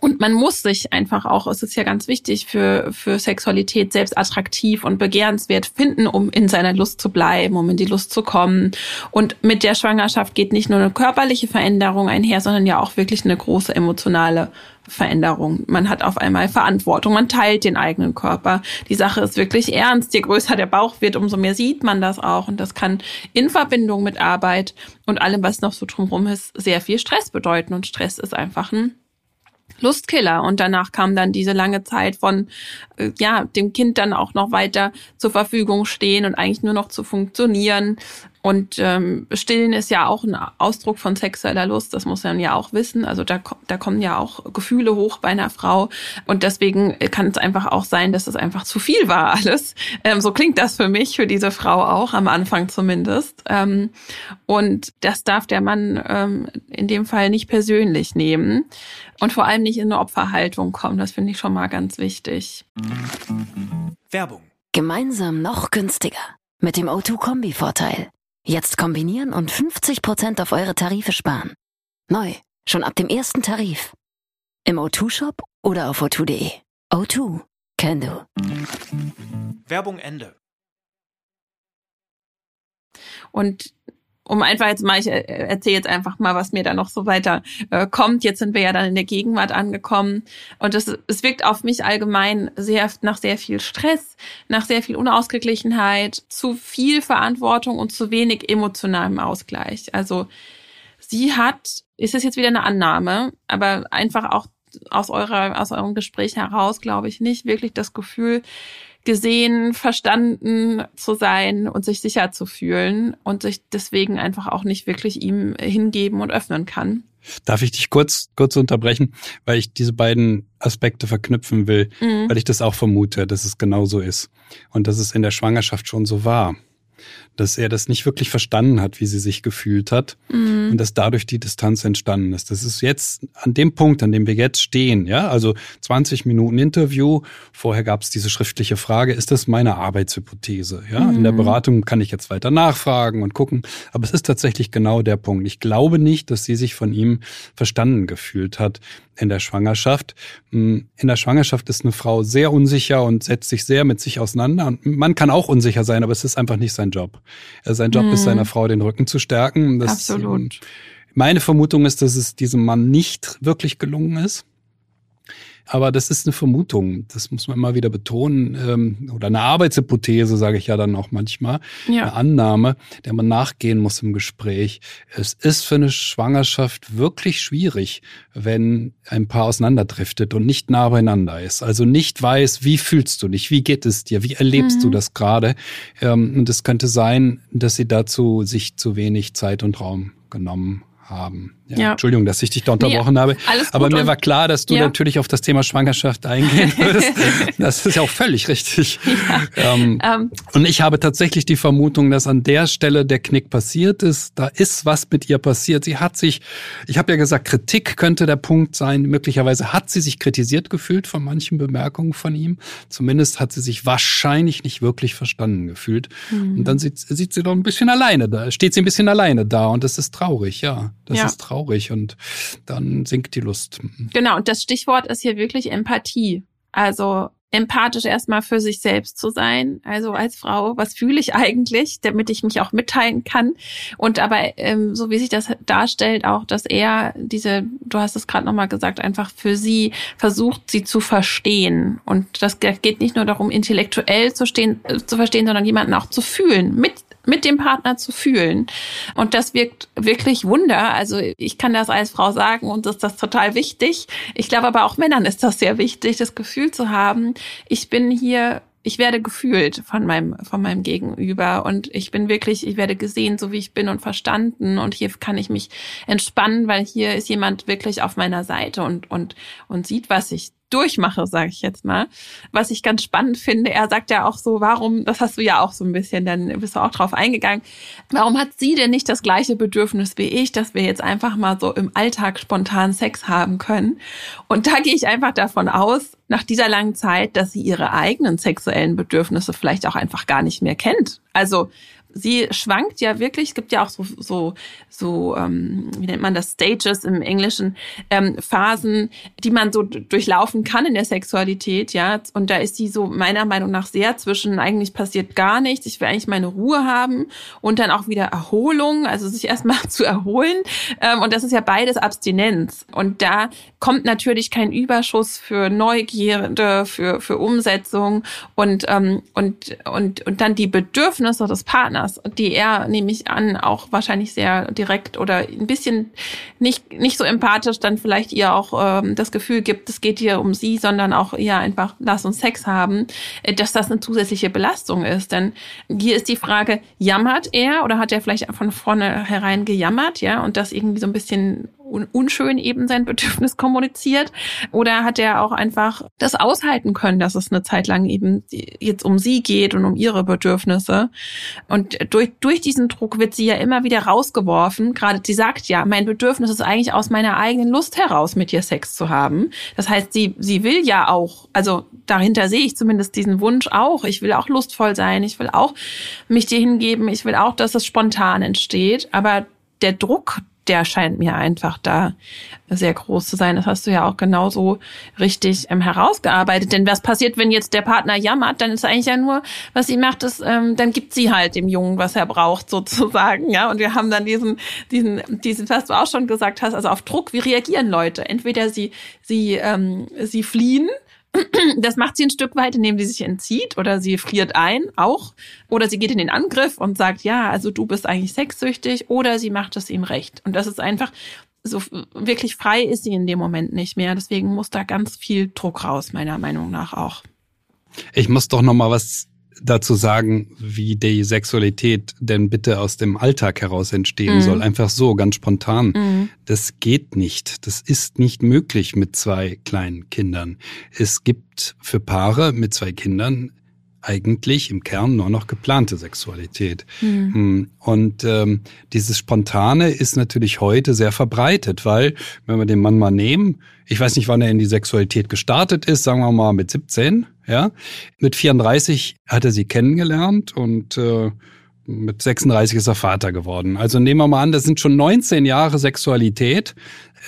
Und man muss sich einfach auch, es ist ja ganz wichtig für, für Sexualität selbst attraktiv und begehrenswert finden, um in seiner Lust zu bleiben, um in die Lust zu kommen. Und mit der Schwangerschaft geht nicht nur eine körperliche Veränderung einher, sondern ja auch wirklich eine große emotionale Veränderung. Man hat auf einmal Verantwortung, man teilt den eigenen Körper. Die Sache ist wirklich ernst. Je größer der Bauch wird, umso mehr sieht man das auch. Und das kann in Verbindung mit Arbeit und allem, was noch so drumherum ist, sehr viel Stress bedeuten. Und Stress ist einfach ein Lustkiller. Und danach kam dann diese lange Zeit von, äh, ja, dem Kind dann auch noch weiter zur Verfügung stehen und eigentlich nur noch zu funktionieren. Und ähm, Stillen ist ja auch ein Ausdruck von sexueller Lust, das muss man ja auch wissen. Also da, da kommen ja auch Gefühle hoch bei einer Frau. Und deswegen kann es einfach auch sein, dass es einfach zu viel war alles. Ähm, so klingt das für mich, für diese Frau auch, am Anfang zumindest. Ähm, und das darf der Mann ähm, in dem Fall nicht persönlich nehmen und vor allem nicht in eine Opferhaltung kommen. Das finde ich schon mal ganz wichtig. Werbung. Gemeinsam noch günstiger. Mit dem O2-Kombi-Vorteil. Jetzt kombinieren und 50% auf eure Tarife sparen. Neu, schon ab dem ersten Tarif. Im O2-Shop oder auf o2.de. O2, can do. Werbung Ende. Und um einfach jetzt mal, ich äh, erzähle jetzt einfach mal, was mir da noch so weiter äh, kommt. Jetzt sind wir ja dann in der Gegenwart angekommen und es, es wirkt auf mich allgemein sehr nach sehr viel Stress, nach sehr viel Unausgeglichenheit, zu viel Verantwortung und zu wenig emotionalem Ausgleich. Also sie hat, ist es jetzt wieder eine Annahme, aber einfach auch aus eurer aus eurem Gespräch heraus, glaube ich, nicht wirklich das Gefühl, gesehen, verstanden zu sein und sich sicher zu fühlen und sich deswegen einfach auch nicht wirklich ihm hingeben und öffnen kann. Darf ich dich kurz, kurz unterbrechen, weil ich diese beiden Aspekte verknüpfen will, mhm. weil ich das auch vermute, dass es genauso ist und dass es in der Schwangerschaft schon so war dass er das nicht wirklich verstanden hat, wie sie sich gefühlt hat mhm. und dass dadurch die Distanz entstanden ist. Das ist jetzt an dem Punkt, an dem wir jetzt stehen, ja, also 20 Minuten Interview, vorher gab es diese schriftliche Frage, ist das meine Arbeitshypothese? Ja, mhm. in der mhm. Beratung kann ich jetzt weiter nachfragen und gucken, aber es ist tatsächlich genau der Punkt. Ich glaube nicht, dass sie sich von ihm verstanden gefühlt hat in der Schwangerschaft. Hm, in der Schwangerschaft ist eine Frau sehr unsicher und setzt sich sehr mit sich auseinander. Und man kann auch unsicher sein, aber es ist einfach nicht sein Job. Äh, sein Job mhm. ist seiner Frau den Rücken zu stärken. Das, Absolut. Meine Vermutung ist, dass es diesem Mann nicht wirklich gelungen ist. Aber das ist eine Vermutung, das muss man immer wieder betonen, ähm, oder eine Arbeitshypothese, sage ich ja dann auch manchmal, ja. eine Annahme, der man nachgehen muss im Gespräch. Es ist für eine Schwangerschaft wirklich schwierig, wenn ein Paar auseinanderdriftet und nicht nah beieinander ist. Also nicht weiß, wie fühlst du dich, wie geht es dir, wie erlebst mhm. du das gerade. Ähm, und es könnte sein, dass sie dazu sich zu wenig Zeit und Raum genommen haben. Ja, ja. Entschuldigung, dass ich dich da unterbrochen nee, habe. Aber mir war klar, dass du ja. natürlich auf das Thema Schwangerschaft eingehen [laughs] würdest. das ist ja auch völlig richtig. Ja. Ähm, ähm. Und ich habe tatsächlich die Vermutung, dass an der Stelle der Knick passiert ist. Da ist was mit ihr passiert. Sie hat sich, ich habe ja gesagt, Kritik könnte der Punkt sein. Möglicherweise hat sie sich kritisiert gefühlt von manchen Bemerkungen von ihm. Zumindest hat sie sich wahrscheinlich nicht wirklich verstanden gefühlt. Mhm. Und dann sieht, sieht sie doch ein bisschen alleine da, steht sie ein bisschen alleine da. Und das ist traurig, ja. Das ist traurig traurig und dann sinkt die Lust. Genau, und das Stichwort ist hier wirklich Empathie. Also empathisch erstmal für sich selbst zu sein. Also als Frau, was fühle ich eigentlich, damit ich mich auch mitteilen kann. Und aber ähm, so wie sich das darstellt, auch, dass er diese, du hast es gerade nochmal gesagt, einfach für sie versucht, sie zu verstehen. Und das geht nicht nur darum, intellektuell zu, stehen, äh, zu verstehen, sondern jemanden auch zu fühlen, mit mit dem Partner zu fühlen. Und das wirkt wirklich Wunder. Also ich kann das als Frau sagen und ist das total wichtig. Ich glaube aber auch Männern ist das sehr wichtig, das Gefühl zu haben, ich bin hier ich werde gefühlt von meinem, von meinem Gegenüber und ich bin wirklich, ich werde gesehen, so wie ich bin und verstanden und hier kann ich mich entspannen, weil hier ist jemand wirklich auf meiner Seite und, und, und sieht, was ich durchmache, sage ich jetzt mal. Was ich ganz spannend finde, er sagt ja auch so, warum, das hast du ja auch so ein bisschen, dann bist du auch drauf eingegangen, warum hat sie denn nicht das gleiche Bedürfnis wie ich, dass wir jetzt einfach mal so im Alltag spontan Sex haben können? Und da gehe ich einfach davon aus, nach dieser langen Zeit, dass sie ihre eigenen sexuellen Bedürfnisse vielleicht auch einfach gar nicht mehr kennt. Also sie schwankt ja wirklich. Es gibt ja auch so, so, so ähm, wie nennt man das, Stages im Englischen, ähm, Phasen, die man so durchlaufen kann in der Sexualität, ja. Und da ist sie so meiner Meinung nach sehr zwischen, eigentlich passiert gar nichts, ich will eigentlich meine Ruhe haben und dann auch wieder Erholung, also sich erstmal [laughs] zu erholen. Ähm, und das ist ja beides Abstinenz. Und da kommt natürlich kein Überschuss für Neugierde, für, für Umsetzung und, ähm, und, und, und dann die Bedürfnisse des Partners anders, die er, nehme ich an, auch wahrscheinlich sehr direkt oder ein bisschen nicht, nicht so empathisch dann vielleicht ihr auch ähm, das Gefühl gibt, es geht hier um sie, sondern auch eher einfach, lass uns Sex haben, äh, dass das eine zusätzliche Belastung ist. Denn hier ist die Frage, jammert er oder hat er vielleicht von vornherein gejammert, ja, und das irgendwie so ein bisschen unschön eben sein Bedürfnis kommuniziert? Oder hat er auch einfach das aushalten können, dass es eine Zeit lang eben jetzt um sie geht und um ihre Bedürfnisse? Und durch, durch diesen Druck wird sie ja immer wieder rausgeworfen. Gerade sie sagt ja, mein Bedürfnis ist eigentlich aus meiner eigenen Lust heraus, mit dir Sex zu haben. Das heißt, sie, sie will ja auch, also dahinter sehe ich zumindest diesen Wunsch auch. Ich will auch lustvoll sein. Ich will auch mich dir hingeben. Ich will auch, dass es spontan entsteht. Aber der Druck, der scheint mir einfach da sehr groß zu sein. Das hast du ja auch genauso richtig ähm, herausgearbeitet. Denn was passiert, wenn jetzt der Partner jammert, dann ist eigentlich ja nur, was sie macht, ist, ähm, dann gibt sie halt dem Jungen, was er braucht, sozusagen. Ja, und wir haben dann diesen, diesen, diesen, was du auch schon gesagt hast, also auf Druck. Wie reagieren Leute? Entweder sie, sie, ähm, sie fliehen das macht sie ein Stück weit, indem sie sich entzieht oder sie friert ein, auch. Oder sie geht in den Angriff und sagt, ja, also du bist eigentlich sexsüchtig. Oder sie macht es ihm recht. Und das ist einfach, so wirklich frei ist sie in dem Moment nicht mehr. Deswegen muss da ganz viel Druck raus, meiner Meinung nach auch. Ich muss doch noch mal was dazu sagen, wie die Sexualität denn bitte aus dem Alltag heraus entstehen mhm. soll. Einfach so, ganz spontan. Mhm. Das geht nicht. Das ist nicht möglich mit zwei kleinen Kindern. Es gibt für Paare mit zwei Kindern eigentlich im Kern nur noch geplante Sexualität. Mhm. Und ähm, dieses Spontane ist natürlich heute sehr verbreitet, weil, wenn wir den Mann mal nehmen, ich weiß nicht, wann er in die Sexualität gestartet ist, sagen wir mal mit 17, ja. Mit 34 hat er sie kennengelernt und äh, mit 36 ist er Vater geworden. Also nehmen wir mal an, das sind schon 19 Jahre Sexualität,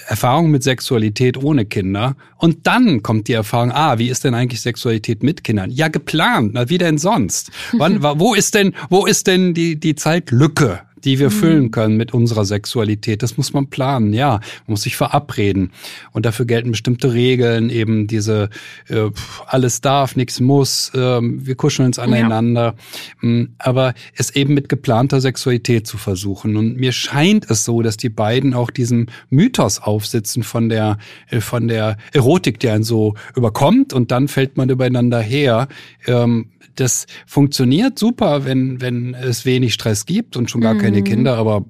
Erfahrung mit Sexualität ohne Kinder. Und dann kommt die Erfahrung, ah, wie ist denn eigentlich Sexualität mit Kindern? Ja, geplant, na, wie denn sonst? Wann, [laughs] wo ist denn, wo ist denn die, die Zeitlücke? Die wir mhm. füllen können mit unserer Sexualität. Das muss man planen, ja. Man muss sich verabreden. Und dafür gelten bestimmte Regeln, eben diese äh, alles darf, nichts muss, äh, wir kuscheln uns aneinander. Ja. Mm, aber es eben mit geplanter Sexualität zu versuchen. Und mir scheint es so, dass die beiden auch diesem Mythos aufsitzen von der, äh, von der Erotik, die einen so überkommt und dann fällt man übereinander her. Ähm, das funktioniert super, wenn, wenn es wenig Stress gibt und schon gar mhm. keine Kinder, aber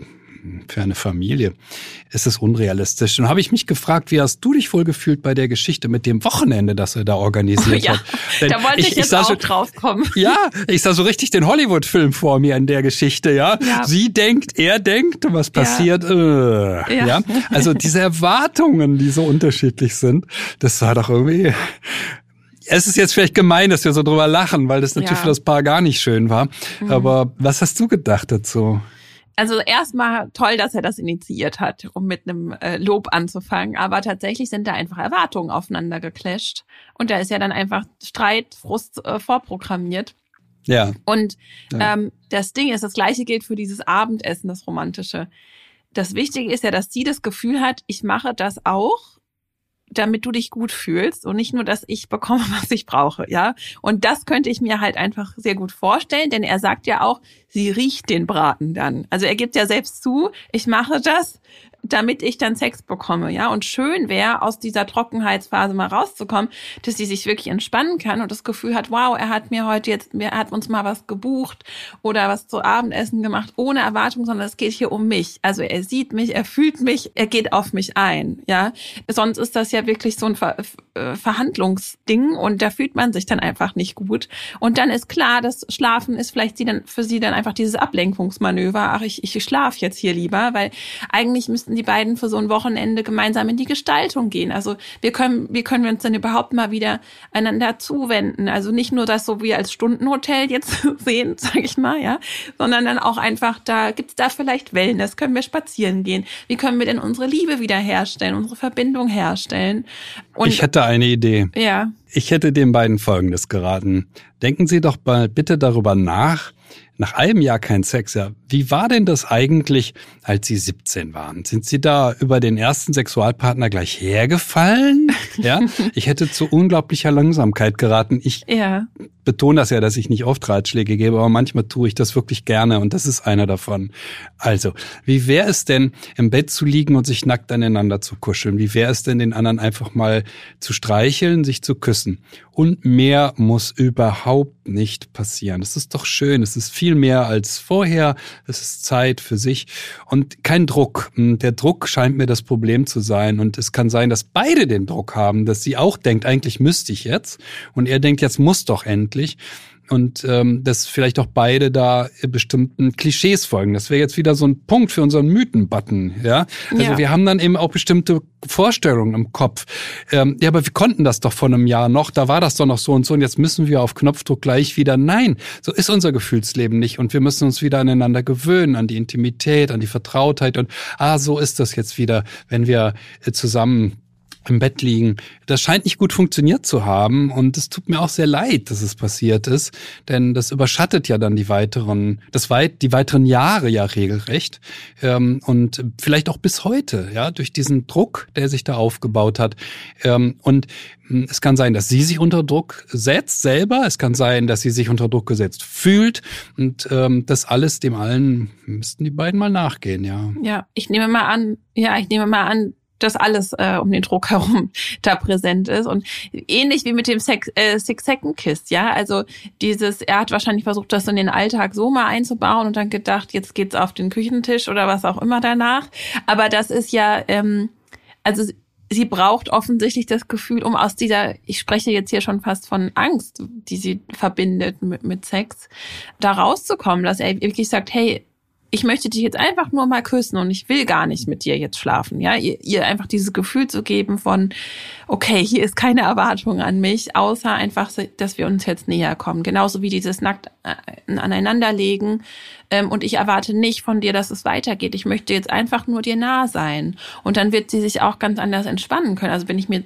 für eine Familie ist es unrealistisch. Und habe ich mich gefragt, wie hast du dich wohl gefühlt bei der Geschichte mit dem Wochenende, das er da organisiert oh, [laughs] ja. hat? Denn da wollte ich, ich jetzt auch so, drauf kommen. [laughs] Ja, ich sah so richtig den Hollywood-Film vor mir in der Geschichte, ja? ja. Sie denkt, er denkt, was passiert? Ja. Äh, ja. ja. Also diese Erwartungen, die so unterschiedlich sind, das war doch irgendwie es ist jetzt vielleicht gemein, dass wir so drüber lachen, weil das natürlich ja. für das Paar gar nicht schön war. Mhm. Aber was hast du gedacht dazu? Also erstmal toll, dass er das initiiert hat, um mit einem äh, Lob anzufangen. Aber tatsächlich sind da einfach Erwartungen aufeinander geclasht. Und da ist ja dann einfach Streit, Frust äh, vorprogrammiert. Ja. Und. Ähm, das Ding ist, das gleiche gilt für dieses Abendessen, das Romantische. Das Wichtige ist ja, dass sie das Gefühl hat, ich mache das auch, damit du dich gut fühlst und nicht nur, dass ich bekomme, [laughs] was ich brauche, ja. Und das könnte ich mir halt einfach sehr gut vorstellen, denn er sagt ja auch, sie riecht den Braten dann. Also er gibt ja selbst zu, ich mache das, damit ich dann Sex bekomme, ja. Und schön wäre, aus dieser Trockenheitsphase mal rauszukommen, dass sie sich wirklich entspannen kann und das Gefühl hat, wow, er hat mir heute jetzt, er hat uns mal was gebucht oder was zu Abendessen gemacht, ohne Erwartung, sondern es geht hier um mich. Also er sieht mich, er fühlt mich, er geht auf mich ein, ja. Sonst ist das ja wirklich so ein Ver äh, Verhandlungsding und da fühlt man sich dann einfach nicht gut. Und dann ist klar, das Schlafen ist vielleicht sie dann, für sie dann einfach dieses Ablenkungsmanöver. Ach, ich, ich schlafe jetzt hier lieber, weil eigentlich müssten die beiden für so ein Wochenende gemeinsam in die Gestaltung gehen. Also wir können, wie können wir uns dann überhaupt mal wieder einander zuwenden? Also nicht nur das so wie als Stundenhotel jetzt [laughs] sehen, sage ich mal, ja, sondern dann auch einfach da gibt's da vielleicht Wellness, können wir spazieren gehen? Wie können wir denn unsere Liebe wiederherstellen, unsere Verbindung herstellen? Und ich hätte eine Idee. Ja. Ich hätte den beiden Folgendes geraten. Denken Sie doch mal bitte darüber nach, nach einem Jahr kein Sex, ja. Wie war denn das eigentlich, als Sie 17 waren? Sind Sie da über den ersten Sexualpartner gleich hergefallen? [laughs] Ja, ich hätte zu unglaublicher Langsamkeit geraten. Ich ja. betone das ja, dass ich nicht oft Ratschläge gebe, aber manchmal tue ich das wirklich gerne und das ist einer davon. Also, wie wäre es denn, im Bett zu liegen und sich nackt aneinander zu kuscheln? Wie wäre es denn, den anderen einfach mal zu streicheln, sich zu küssen? Und mehr muss überhaupt nicht passieren. Das ist doch schön. Es ist viel mehr als vorher. Es ist Zeit für sich und kein Druck. Hm, der Druck scheint mir das Problem zu sein. Und es kann sein, dass beide den Druck haben, dass sie auch denkt, eigentlich müsste ich jetzt. Und er denkt, jetzt muss doch endlich und ähm, dass vielleicht auch beide da bestimmten Klischees folgen. Das wäre jetzt wieder so ein Punkt für unseren Mythen-Button. Ja? Also ja. wir haben dann eben auch bestimmte Vorstellungen im Kopf. Ähm, ja, aber wir konnten das doch vor einem Jahr noch, da war das doch noch so und so und jetzt müssen wir auf Knopfdruck gleich wieder. Nein, so ist unser Gefühlsleben nicht und wir müssen uns wieder aneinander gewöhnen, an die Intimität, an die Vertrautheit und ah, so ist das jetzt wieder, wenn wir äh, zusammen im Bett liegen. Das scheint nicht gut funktioniert zu haben und es tut mir auch sehr leid, dass es passiert ist, denn das überschattet ja dann die weiteren, das weit, die weiteren Jahre ja regelrecht ähm, und vielleicht auch bis heute, ja, durch diesen Druck, der sich da aufgebaut hat. Ähm, und hm, es kann sein, dass sie sich unter Druck setzt selber. Es kann sein, dass sie sich unter Druck gesetzt fühlt. Und ähm, das alles, dem allen müssten die beiden mal nachgehen, ja. Ja, ich nehme mal an, ja, ich nehme mal an, dass alles äh, um den Druck herum [laughs] da präsent ist. Und ähnlich wie mit dem Sex, äh, Six-Second-Kiss, ja. Also dieses, er hat wahrscheinlich versucht, das in den Alltag so mal einzubauen und dann gedacht, jetzt geht's auf den Küchentisch oder was auch immer danach. Aber das ist ja, ähm, also sie braucht offensichtlich das Gefühl, um aus dieser, ich spreche jetzt hier schon fast von Angst, die sie verbindet mit, mit Sex, da rauszukommen, dass er wirklich sagt, hey, ich möchte dich jetzt einfach nur mal küssen und ich will gar nicht mit dir jetzt schlafen, ja, ihr, ihr einfach dieses Gefühl zu geben von, okay, hier ist keine Erwartung an mich, außer einfach, dass wir uns jetzt näher kommen. Genauso wie dieses nackt äh, aneinanderlegen. Ähm, und ich erwarte nicht von dir, dass es weitergeht. Ich möchte jetzt einfach nur dir nah sein. Und dann wird sie sich auch ganz anders entspannen können. Also bin ich mir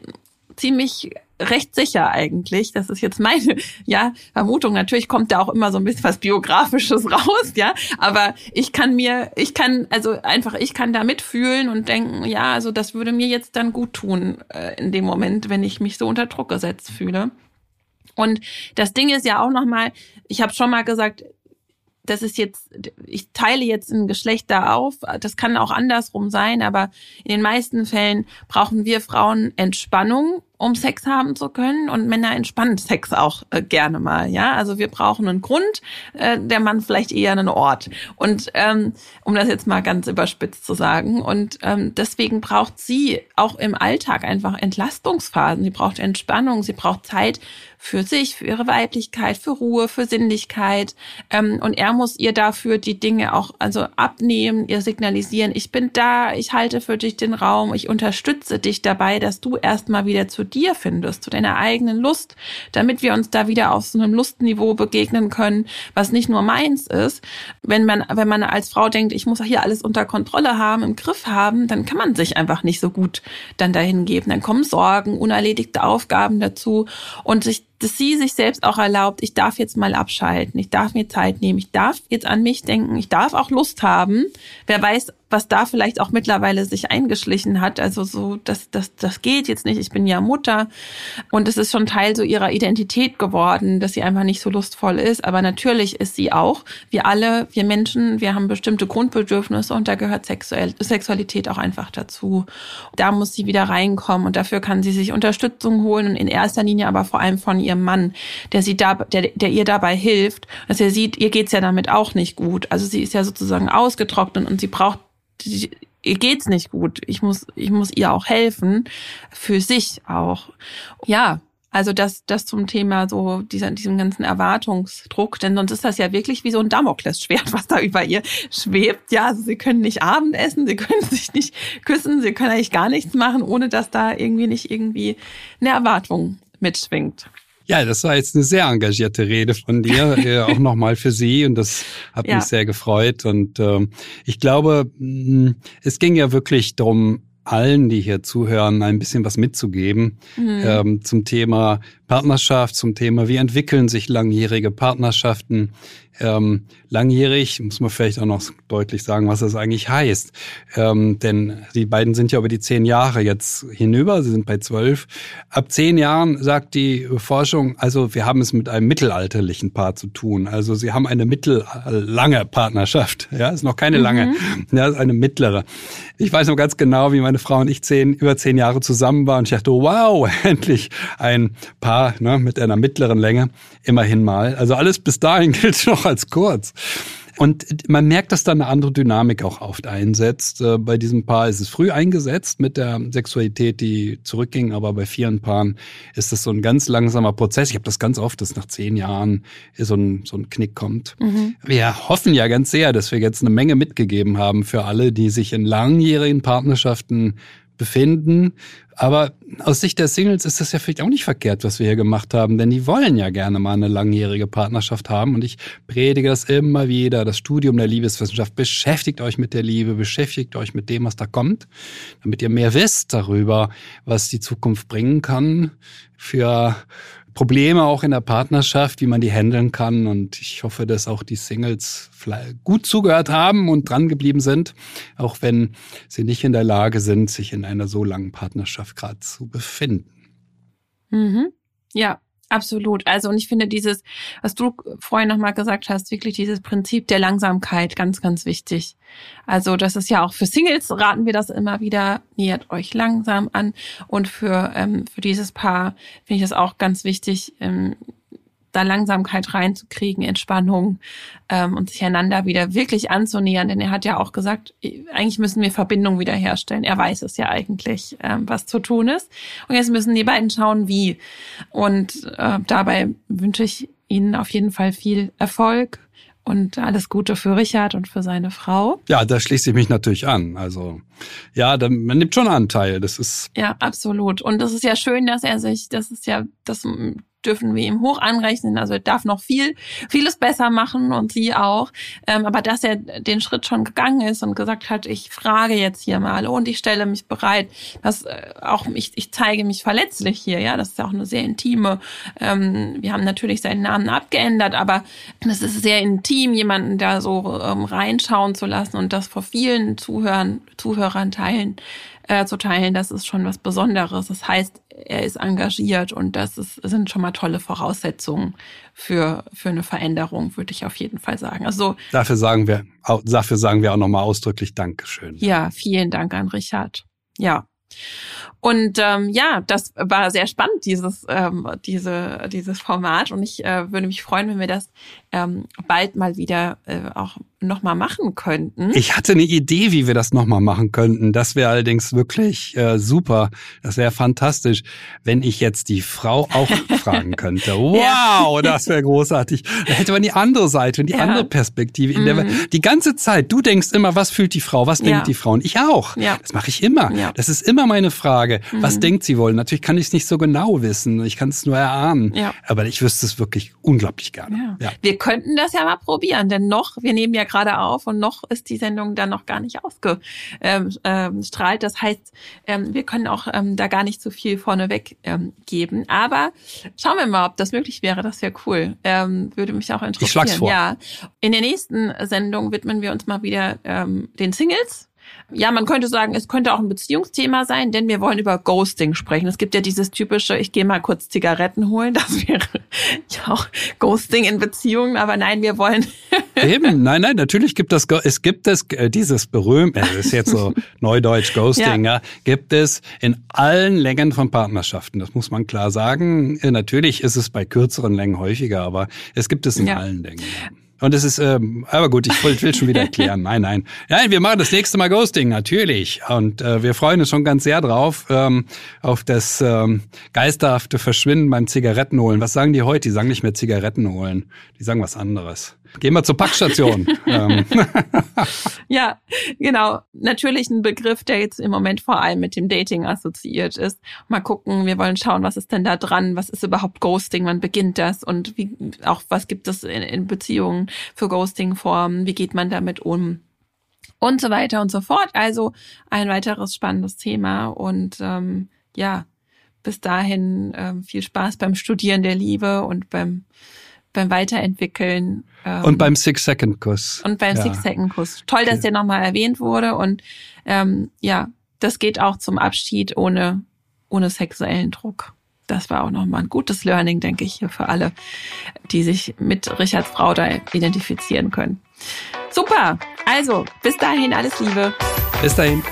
ziemlich recht sicher eigentlich. Das ist jetzt meine [laughs] ja, Vermutung. Natürlich kommt da auch immer so ein bisschen was Biografisches [laughs] raus, ja. Aber ich kann mir, ich kann, also einfach, ich kann da mitfühlen und denken, ja, also das würde mir jetzt dann gut tun äh, in dem Moment, wenn ich mich so unter Druck gesetzt fühle. Und das Ding ist ja auch nochmal, ich habe schon mal gesagt, das ist jetzt, ich teile jetzt ein Geschlecht da auf, das kann auch andersrum sein, aber in den meisten Fällen brauchen wir Frauen Entspannung, um Sex haben zu können und Männer entspannen Sex auch äh, gerne mal, ja. Also wir brauchen einen Grund, äh, der Mann vielleicht eher einen Ort. Und ähm, um das jetzt mal ganz überspitzt zu sagen. Und ähm, deswegen braucht sie auch im Alltag einfach Entlastungsphasen. Sie braucht Entspannung, sie braucht Zeit für sich, für ihre Weiblichkeit, für Ruhe, für Sinnlichkeit. Ähm, und er muss ihr dafür die Dinge auch also abnehmen, ihr signalisieren, ich bin da, ich halte für dich den Raum, ich unterstütze dich dabei, dass du erstmal wieder zu dir findest, zu deiner eigenen Lust, damit wir uns da wieder auf so einem Lustniveau begegnen können, was nicht nur meins ist. Wenn man, wenn man als Frau denkt, ich muss hier alles unter Kontrolle haben, im Griff haben, dann kann man sich einfach nicht so gut dann dahin geben. Dann kommen Sorgen, unerledigte Aufgaben dazu und sich dass sie sich selbst auch erlaubt, ich darf jetzt mal abschalten, ich darf mir Zeit nehmen, ich darf jetzt an mich denken, ich darf auch Lust haben. Wer weiß, was da vielleicht auch mittlerweile sich eingeschlichen hat. Also so, das, das, das geht jetzt nicht. Ich bin ja Mutter und es ist schon Teil so ihrer Identität geworden, dass sie einfach nicht so lustvoll ist. Aber natürlich ist sie auch, wir alle, wir Menschen, wir haben bestimmte Grundbedürfnisse und da gehört Sexuell, Sexualität auch einfach dazu. Da muss sie wieder reinkommen und dafür kann sie sich Unterstützung holen und in erster Linie aber vor allem von ihrem Mann, der sie da, der, der ihr dabei hilft, dass er sieht, ihr geht's ja damit auch nicht gut. Also sie ist ja sozusagen ausgetrocknet und sie braucht ihr geht's nicht gut. Ich muss, ich muss ihr auch helfen, für sich auch. Ja, also das, das zum Thema so dieser, diesem ganzen Erwartungsdruck, denn sonst ist das ja wirklich wie so ein Damoklesschwert, was da über ihr schwebt. Ja, also sie können nicht Abendessen, sie können [laughs] sich nicht küssen, sie können eigentlich gar nichts machen, ohne dass da irgendwie nicht irgendwie eine Erwartung mitschwingt. Ja, das war jetzt eine sehr engagierte Rede von dir, [laughs] äh, auch nochmal für Sie und das hat ja. mich sehr gefreut. Und äh, ich glaube, mh, es ging ja wirklich darum, allen, die hier zuhören, ein bisschen was mitzugeben mhm. ähm, zum Thema Partnerschaft, zum Thema, wie entwickeln sich langjährige Partnerschaften, ähm, langjährig, muss man vielleicht auch noch deutlich sagen, was das eigentlich heißt. Ähm, denn die beiden sind ja über die zehn Jahre jetzt hinüber, sie sind bei zwölf. Ab zehn Jahren sagt die Forschung, also wir haben es mit einem mittelalterlichen Paar zu tun. Also sie haben eine mittellange Partnerschaft. Ja, ist noch keine lange, mhm. ja, ist eine mittlere. Ich weiß noch ganz genau, wie meine Frau und ich zehn, über zehn Jahre zusammen waren. Und ich dachte, wow, [laughs] endlich ein Paar ne, mit einer mittleren Länge. Immerhin mal. Also alles bis dahin gilt noch als kurz. Und man merkt, dass da eine andere Dynamik auch oft einsetzt. Äh, bei diesem Paar ist es früh eingesetzt mit der Sexualität, die zurückging, aber bei vielen Paaren ist das so ein ganz langsamer Prozess. Ich habe das ganz oft, dass nach zehn Jahren so ein, so ein Knick kommt. Mhm. Wir hoffen ja ganz sehr, dass wir jetzt eine Menge mitgegeben haben für alle, die sich in langjährigen Partnerschaften befinden. Aber aus Sicht der Singles ist das ja vielleicht auch nicht verkehrt, was wir hier gemacht haben, denn die wollen ja gerne mal eine langjährige Partnerschaft haben. Und ich predige das immer wieder. Das Studium der Liebeswissenschaft beschäftigt euch mit der Liebe, beschäftigt euch mit dem, was da kommt, damit ihr mehr wisst darüber, was die Zukunft bringen kann für Probleme auch in der Partnerschaft, wie man die handeln kann. Und ich hoffe, dass auch die Singles gut zugehört haben und dran geblieben sind, auch wenn sie nicht in der Lage sind, sich in einer so langen Partnerschaft gerade zu befinden. Mhm. Ja, Absolut. Also und ich finde dieses, was du vorhin nochmal gesagt hast, wirklich dieses Prinzip der Langsamkeit ganz, ganz wichtig. Also das ist ja auch für Singles raten wir das immer wieder, nähert euch langsam an. Und für, ähm, für dieses Paar finde ich das auch ganz wichtig, ähm, da Langsamkeit reinzukriegen, Entspannung ähm, und sich einander wieder wirklich anzunähern. Denn er hat ja auch gesagt, eigentlich müssen wir Verbindung wiederherstellen. Er weiß es ja eigentlich, ähm, was zu tun ist. Und jetzt müssen die beiden schauen, wie. Und äh, dabei wünsche ich Ihnen auf jeden Fall viel Erfolg und alles Gute für Richard und für seine Frau. Ja, da schließe ich mich natürlich an. Also ja, man nimmt schon Anteil. Das ist ja absolut. Und das ist ja schön, dass er sich, das ist ja das dürfen wir ihm hoch anrechnen. Also er darf noch viel, vieles besser machen und sie auch. Ähm, aber dass er den Schritt schon gegangen ist und gesagt hat, ich frage jetzt hier mal und ich stelle mich bereit, dass äh, auch ich, ich zeige mich verletzlich hier. Ja, das ist auch eine sehr intime. Ähm, wir haben natürlich seinen Namen abgeändert, aber das ist sehr intim, jemanden da so ähm, reinschauen zu lassen und das vor vielen Zuhörern, Zuhörern teilen äh, zu teilen, das ist schon was Besonderes. Das heißt, er ist engagiert und das ist, sind schon mal tolle Voraussetzungen für, für eine Veränderung, würde ich auf jeden Fall sagen. Also dafür sagen wir, dafür sagen wir auch nochmal ausdrücklich Dankeschön. Ja, vielen Dank an Richard. Ja. Und ähm, ja, das war sehr spannend, dieses, ähm, diese, dieses Format. Und ich äh, würde mich freuen, wenn wir das ähm, bald mal wieder äh, auch nochmal machen könnten. Ich hatte eine Idee, wie wir das nochmal machen könnten. Das wäre allerdings wirklich äh, super. Das wäre fantastisch, wenn ich jetzt die Frau auch [laughs] fragen könnte. Wow, ja. das wäre großartig. Da hätte man die andere Seite und die ja. andere Perspektive. In der mhm. die ganze Zeit, du denkst immer, was fühlt die Frau, was denkt ja. die Frau? Und ich auch. Das mache ich immer. Das ist immer meine Frage. Was mhm. denkt sie wohl? Natürlich kann ich es nicht so genau wissen. Ich kann es nur erahnen. Aber ich wüsste es wirklich unglaublich gerne. Wir könnten das ja mal probieren, denn noch, wir nehmen ja gerade auf und noch ist die Sendung dann noch gar nicht ausgestrahlt. Ähm, ähm, das heißt, ähm, wir können auch da gar nicht so viel vorneweg geben. Aber schauen wir mal, ob das möglich wäre. Das wäre cool. würde mich auch interessieren. Ich schlag's vor. Ja. In der nächsten Sendung widmen wir uns mal wieder den Singles ja, man könnte sagen, es könnte auch ein Beziehungsthema sein, denn wir wollen über Ghosting sprechen. Es gibt ja dieses typische, ich gehe mal kurz Zigaretten holen, [laughs] das wäre ja auch Ghosting in Beziehungen, aber nein, wir wollen. [laughs] Eben, nein, nein, natürlich gibt es, es gibt es, äh, dieses berühmte, das ist jetzt so [laughs] Neudeutsch Ghosting, ja. ja, gibt es in allen Längen von Partnerschaften. Das muss man klar sagen. Äh, natürlich ist es bei kürzeren Längen häufiger, aber es gibt es in ja. allen Längen. Und es ist, ähm, aber gut, ich will, will schon wieder erklären. [laughs] Nein, nein. Nein, wir machen das nächste Mal Ghosting, natürlich. Und äh, wir freuen uns schon ganz sehr drauf, ähm, auf das ähm, geisterhafte Verschwinden beim Zigaretten holen. Was sagen die heute? Die sagen nicht mehr Zigaretten holen. Die sagen was anderes. Gehen wir zur Packstation. [laughs] Ähm. [laughs] ja, genau. Natürlich ein Begriff, der jetzt im Moment vor allem mit dem Dating assoziiert ist. Mal gucken, wir wollen schauen, was ist denn da dran? Was ist überhaupt Ghosting? Wann beginnt das? Und wie, auch was gibt es in, in Beziehungen für Ghosting-Formen? Wie geht man damit um? Und so weiter und so fort. Also ein weiteres spannendes Thema. Und ähm, ja, bis dahin ähm, viel Spaß beim Studieren der Liebe und beim beim Weiterentwickeln. Ähm, und beim Six-Second-Kuss. Und beim ja. Six-Second-Kuss. Toll, dass der nochmal erwähnt wurde. Und ähm, ja, das geht auch zum Abschied ohne, ohne sexuellen Druck. Das war auch nochmal ein gutes Learning, denke ich, für alle, die sich mit Richards Frau da identifizieren können. Super. Also, bis dahin alles Liebe. Bis dahin.